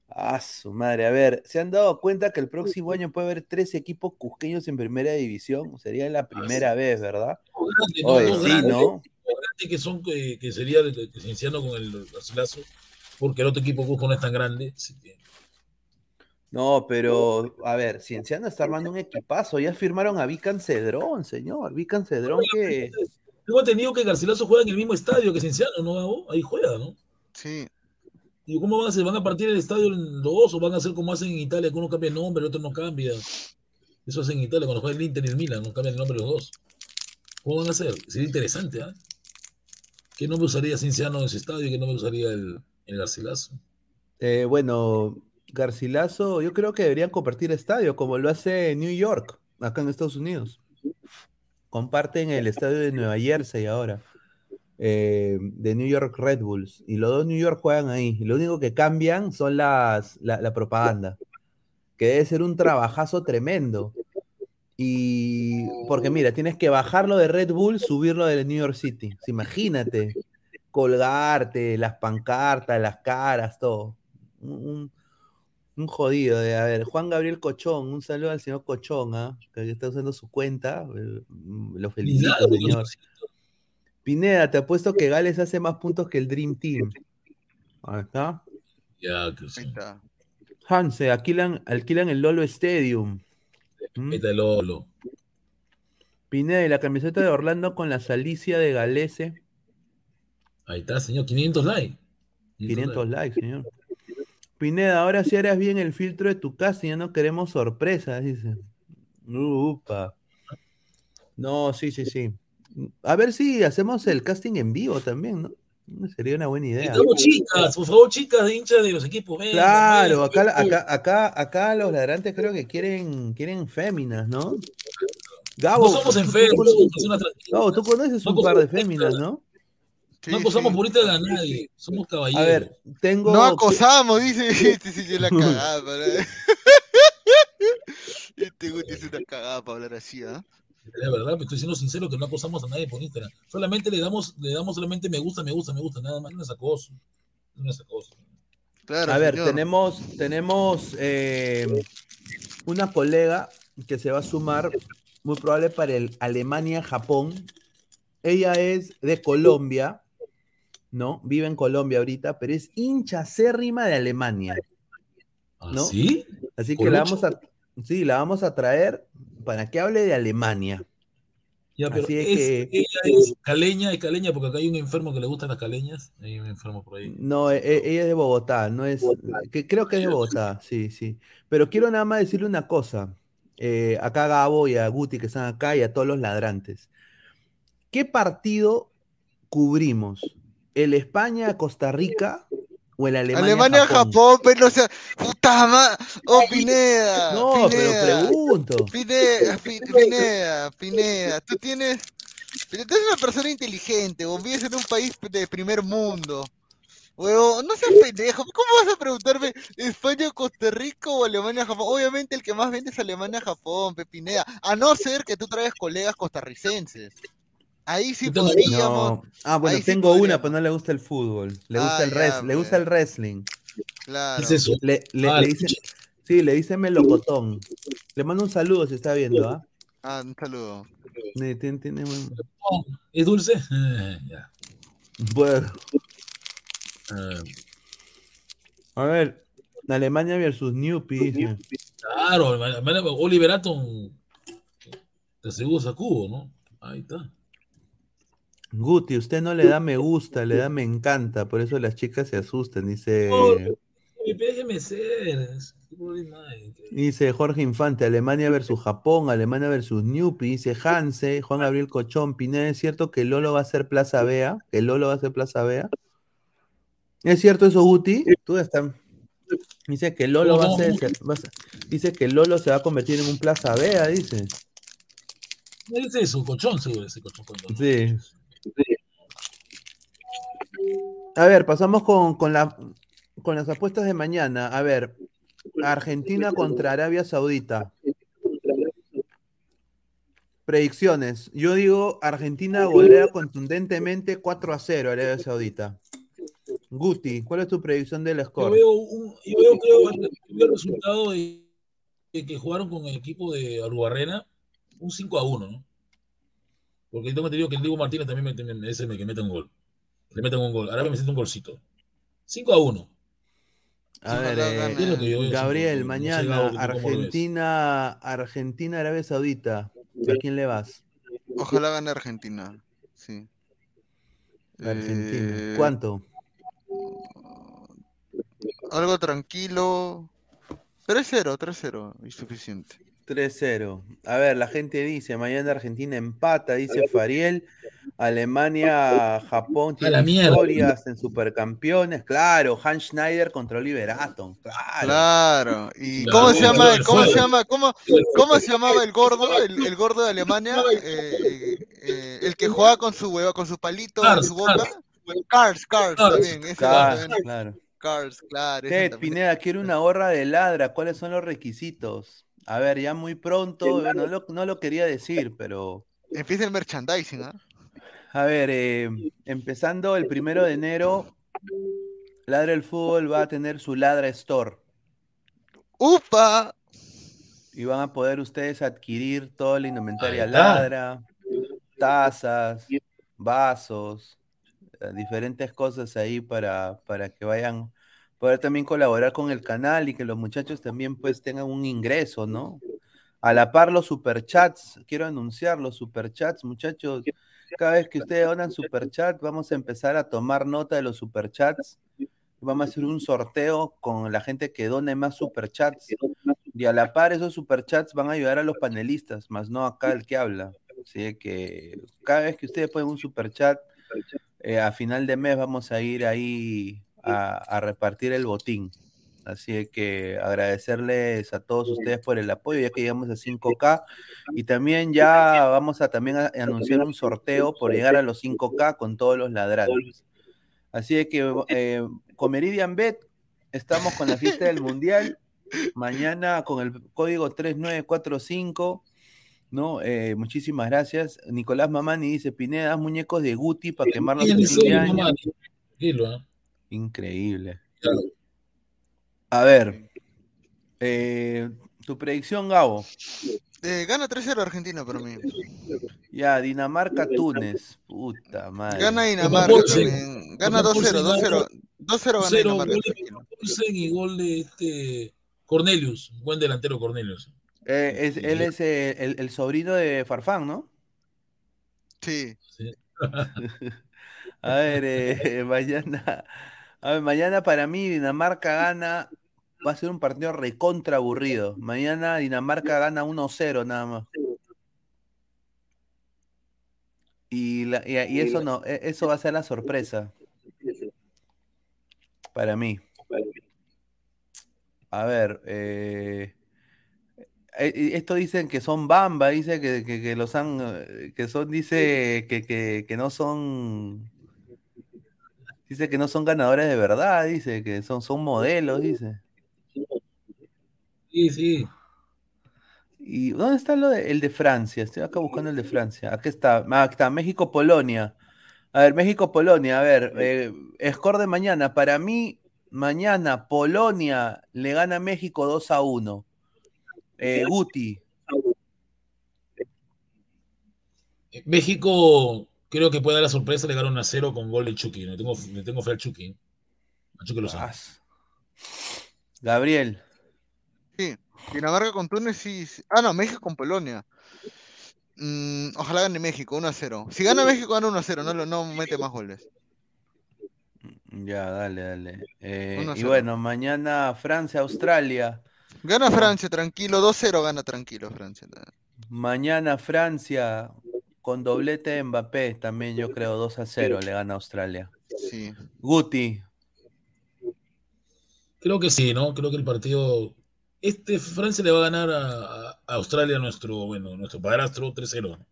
Ah, su madre. A ver, ¿se han dado cuenta que el próximo año puede haber tres equipos cusqueños en primera división? Sería la primera vez, ¿verdad? Oye, no, sí, ¿no? Que son, que, que sería Cienciano con el Garcilaso, porque el otro equipo Cusco no es tan grande. No, pero, a ver, Cienciano está armando un equipazo. Ya firmaron a Vican Cedrón, señor. Vican Cedrón que tengo entendido que Garcilaso juega en el mismo estadio que Cienciano, ¿no? Ahí juega, ¿no? Sí. ¿Y cómo van a hacer? ¿Van a partir el estadio en dos o van a hacer como hacen en Italia, que uno cambia el nombre, el otro no cambia? Eso hacen en Italia, cuando juega el Inter y el Milan, no cambian el nombre los dos. ¿Cómo van a hacer? Sería interesante, ¿ah? ¿Qué nombre usaría Cienciano en ese estadio y qué nombre usaría el, el Garcilaso? Eh, bueno, Garcilaso, yo creo que deberían compartir estadio, como lo hace New York, acá en Estados Unidos comparten el estadio de Nueva Jersey ahora, eh, de New York Red Bulls, y los dos New York juegan ahí. Lo único que cambian son las, la, propaganda, que debe ser un trabajazo tremendo. Y porque mira, tienes que bajarlo de Red Bull, subirlo de New York City. Imagínate, colgarte, las pancartas, las caras, todo. Un, un jodido de, a ver, Juan Gabriel Cochón, un saludo al señor Cochón, ¿ah? que está usando su cuenta, mm, lo felicito, señor. Pineda, te apuesto que Gales hace más puntos que el Dream Team. Ahí está. Ya, que sí. Hanse, alquilan, alquilan el Lolo Stadium. ¿Mm? Está el Lolo. Pineda, y la camiseta de Orlando con la salicia de Galese. Ahí está, señor, 500 likes. 500, likes, señor. Pineda, ahora sí harás bien el filtro de tu casa y ya no queremos sorpresas, dice. Upa. No, sí, sí, sí. A ver si hacemos el casting en vivo también, ¿no? Sería una buena idea. chicas, por favor, chicas de hinchas de los equipos. claro, acá, acá, acá, acá los ladrantes creo que quieren, quieren féminas, ¿no? Gabo, no somos enfermos, Gabo, tú conoces un par de féminas, ¿no? No acosamos por a nadie, somos caballeros. A ver, tengo. No acosamos, dice. (laughs) Este sí, la cagada. Para... este Guti es una cagada para hablar así, ¿ah? La verdad, me estoy siendo sincero que no acosamos a nadie por Instagram. Solamente le damos, le damos solamente me gusta, me gusta, me gusta, nada más, no es acoso. No es acoso. Claro, a ver, tenemos, tenemos eh, una colega que se va a sumar, muy probable para el Alemania-Japón. Ella es de Colombia, ¿no? Vive en Colombia ahorita, pero es hincha acérrima de Alemania. ¿Ah, ¿no? ¿Sí? Así que la vamos a, sí, la vamos a traer para que hable de Alemania. Ya, pero Así es, que... ella es caleña, es caleña, porque acá hay un enfermo que le gustan las caleñas. Hay un enfermo por ahí. No, e, e, ella es de Bogotá, no es. Que, creo que es de Bogotá, sí, sí. Pero quiero nada más decirle una cosa. Eh, acá a Gabo y a Guti que están acá y a todos los ladrantes. ¿Qué partido cubrimos? El España-Costa Rica o el Alemania-Japón. Alemania-Japón, pero o sea, puta madre. Oh, Pineda. No, pero pregunto. Pineda, Pineda, Pineda. Tú tienes. Tú eres una persona inteligente, o vives en un país de primer mundo. Huevo, no seas pendejo. ¿Cómo vas a preguntarme España, Costa Rica o Alemania, Japón? Obviamente el que más vende es Alemania, Japón, Pepineda. A no ser que tú traigas colegas costarricenses. Ahí sí podríamos. Ah, bueno, tengo una, pero no le gusta el fútbol. Le gusta, ah, el, le gusta el wrestling. Claro. es eso? Le, le, ah, dice, sí, le dice melocotón. Le mando un saludo si está viendo, ¿ah? Ah, un saludo. Tiene, tiene... ¿Es dulce? ya. Bueno. Ah. A ver, Alemania versus Newpie. Claro, Oliver Atom. Te aseguro a Cubo, ¿no? Ahí está. Guti, usted no le da me gusta, le da me encanta, por eso las chicas se asustan, dice. déjeme ser. Dice Jorge Infante, Alemania versus Japón, Alemania versus Newpi, dice Hanse, Juan Gabriel Cochón, Pineda, ¿es cierto que Lolo va a ser Plaza Bea? ¿Que Lolo va a ser Plaza Bea? ¿Es cierto eso, Guti? Tú estás. Dice que Lolo va a ser, va a ser- dice que Lolo se va a convertir en un Plaza Vea, dice. Ese es su colchón, seguro, ese dos. Sí. A ver, pasamos con, con, la, con las apuestas de mañana. A ver, Argentina contra Arabia Saudita. Predicciones. Yo digo Argentina golea contundentemente 4 a 0 a Arabia Saudita. Guti, ¿cuál es tu predicción del Yo score? veo, un, yo veo, creo, el, resultado de, de que jugaron con el equipo de Arrubarrena, un 5 a 1, ¿no? Porque yo tengo entendido que el Diego Martínez también mete, me- ese me- que mete un gol. Le meten un gol. Ahora me mete un golcito. 5 a 1. A ver, eh, gane. Es lo que yo veo, Gabriel, mañana. Argentina, Argentina, Arabia Saudita. ¿A quién le vas? Ojalá gane Argentina. Sí. Argentina. Eh, ¿Cuánto? Algo tranquilo. 3-0, 3-0, y suficiente. 3-0. A ver, la gente dice, mañana Argentina empata, dice Fariel. Alemania, Japón A la tiene mierda. historias en supercampeones. Claro, Hans Schneider contra Oliver Atom. Claro. Claro. ¿Y Claro, cómo se llama? ¿Cómo se llama? ¿Cómo, cómo se llamaba el gordo? El, el gordo de Alemania. Eh, eh, el que juega con su hueva, con su palito en Cars, su boca. Cars. Cars, Cars, Cars. también. Ese Claro, también. claro. Cars, claro. Ted. Pineda, quiero una gorra de ladra. ¿Cuáles son los requisitos? A ver, ya muy pronto, no lo, no lo quería decir, pero Empieza el merchandising, ¿ah? A ver, eh, empezando el primero de enero, Ladra el Fútbol va a tener su Ladra Store ¡Upa! y van a poder ustedes adquirir toda la indumentaria. Ladra, tazas, vasos, eh, diferentes cosas ahí para, para que vayan, poder también colaborar con el canal y que los muchachos también pues tengan un ingreso, ¿no? A la par los superchats, quiero anunciar los superchats, muchachos. Cada vez que ustedes donan superchat, vamos a empezar a tomar nota de los superchats. Vamos a hacer un sorteo con la gente que done más superchats. Y a la par, esos superchats van a ayudar a los panelistas, más no acá el que habla. Así que cada vez que ustedes ponen un superchat, eh, a final de mes vamos a ir ahí a, a repartir el botín. Así que agradecerles a todos ustedes por el apoyo, ya que llegamos a 5K. Y también ya vamos a también a- anunciar un sorteo por llegar a los 5K con todos los ladrantes. Así que eh, con Meridian Bet estamos con la fiesta del Mundial. Mañana con el código 3945. ¿no? Eh, muchísimas gracias. Nicolás Mamani dice, Pineda, muñecos de Guti para quemarlos serio, año". mamá. Tranquilo, ¿ah? Increíble. Claro. A ver, eh, tu predicción, Gabo. Eh, gana 3-0 Argentina para mí. Ya, Dinamarca-Túnez. Puta madre. Gana Dinamarca también. Gana Paulsen 2-0, 2-0. 2-0 gana 0 Dinamarca. gol de tranquilo. Paulsen y gol de este Cornelius, buen delantero Cornelius. Eh, es- él es eh, el, el sobrino de Farfán, ¿no? Sí. Sí. (laughs) A ver, eh, (laughs) mañana, a ver, mañana para mí Dinamarca gana, va a ser un partido recontra aburrido. Mañana Dinamarca gana 1-0 nada más. Y, la- y- eso no, e- eso va a ser la sorpresa para mí. A ver, eh, eh, esto dicen que son Bamba, dice que, que- los han, eh, que son, dice que- que no son, dice que no son ganadores de verdad, dice que son, son modelos, dice. Sí, sí. ¿Y dónde está lo de- el de Francia? Estoy acá buscando el de Francia. Aquí está, ah, aquí está, México-Polonia. A ver, México-Polonia, a ver, eh, score de mañana. Para mí, mañana Polonia le gana a México 2 a 1. Eh, Guti, México creo que puede dar la sorpresa de ganar 1 a 0 con gol de Chucky. Le tengo, le tengo fe al Chucky. A Chucky Lozano. Gabriel, Sí. Dinamarca con Túnez, sí. sí. Ah, no, México con Polonia. Mm, ojalá gane México, 1-0. Si gana México, gana 1-0, no, lo- no mete más goles. ya, dale, dale. Eh, a y cero. bueno, mañana Francia-Australia. Gana Francia, tranquilo, 2-0 gana tranquilo Francia. Mañana Francia con doblete de Mbappé, también yo creo 2 a 0 le gana a Australia. Sí. Guti, Creo que sí, ¿no? Creo que el partido. Este Francia le va a ganar a, Australia, nuestro, bueno, nuestro padrastro 3-0.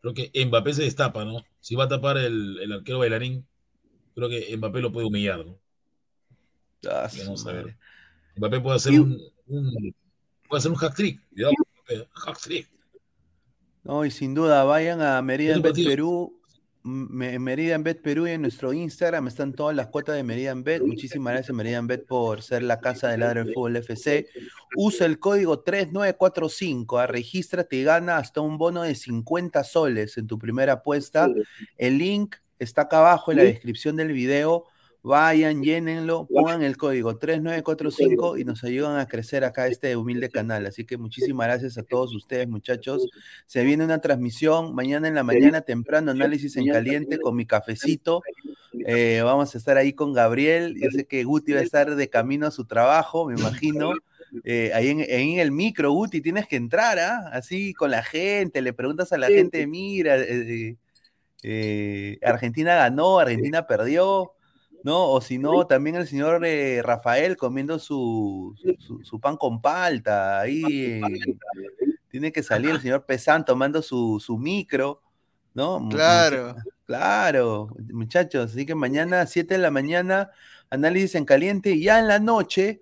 Creo que Mbappé se destapa, ¿no? Si va a tapar el, el arquero bailarín, creo que Mbappé lo puede humillar, ¿no? Ah, Vamos a ver. Mbappé puede hacer un, puede hacer un hack trick. hack trick. No, y sin duda, vayan a Merida en Bet Perú. Merida en Bet Perú y en nuestro Instagram están todas las cuotas de Merida en Bet. Muchísimas gracias, Merida en Bet, por ser la casa del ladro del fútbol FC. Usa el código 3945, a regístrate y gana hasta un bono de 50 soles en tu primera apuesta. El link está acá abajo en la descripción del video. Vayan, llénenlo, pongan el código 3945 y nos ayudan a crecer acá este humilde canal. Así que muchísimas gracias a todos ustedes, muchachos. Se viene una transmisión mañana en la mañana temprano, análisis en caliente con mi cafecito. Eh, vamos a estar ahí con Gabriel. Yo sé que Guti va a estar de camino a su trabajo, me imagino. Eh, ahí en, el micro, Guti, tienes que entrar, ¿ah? Así con la gente, le preguntas a la gente, mira, eh, Argentina ganó, Argentina perdió ¿no? O si no, también el señor eh, Rafael comiendo su, su, pan con palta, ahí tiene que salir el señor Pesán tomando su, micro, ¿no? Claro. Claro, muchachos, así que mañana, 7 de la mañana, análisis en caliente, y ya en la noche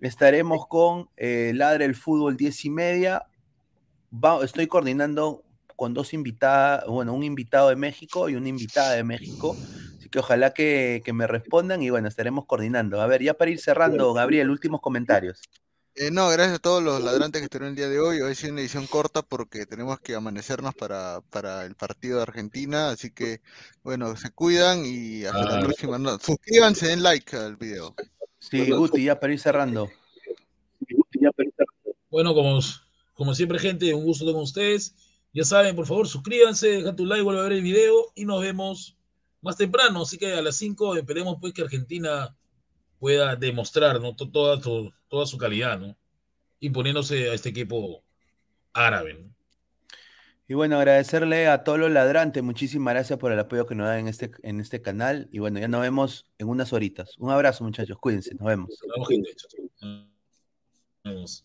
estaremos con eh, Ladre el Fútbol 10 y media. estoy coordinando con dos invitadas, bueno, un invitado de México y una invitada de México que ojalá que, me respondan y bueno, estaremos coordinando. A ver, ya para ir cerrando, Gabriel, últimos comentarios. Eh, no, gracias a todos los ladrantes que estuvieron el día de hoy. Hoy es una edición corta porque tenemos que amanecernos para, para el partido de Argentina. Así que, bueno, se cuidan y hasta la ah. próxima. No, suscríbanse, den like al video. Sí, Guti, ya para ir cerrando. Bueno, como, como siempre, gente, un gusto con ustedes. Ya saben, por favor, suscríbanse, deja tu like, vuelve a ver el video y nos vemos más temprano, así que a las 5 esperemos pues que Argentina pueda demostrar ¿no? toda, toda, su calidad, ¿no? imponiéndose a este equipo árabe. Y bueno, agradecerle a todos los ladrantes, muchísimas gracias por el apoyo que nos dan en este, en este canal. Y bueno, ya nos vemos en unas horitas. Un abrazo, muchachos, cuídense, nos vemos. Nos vemos.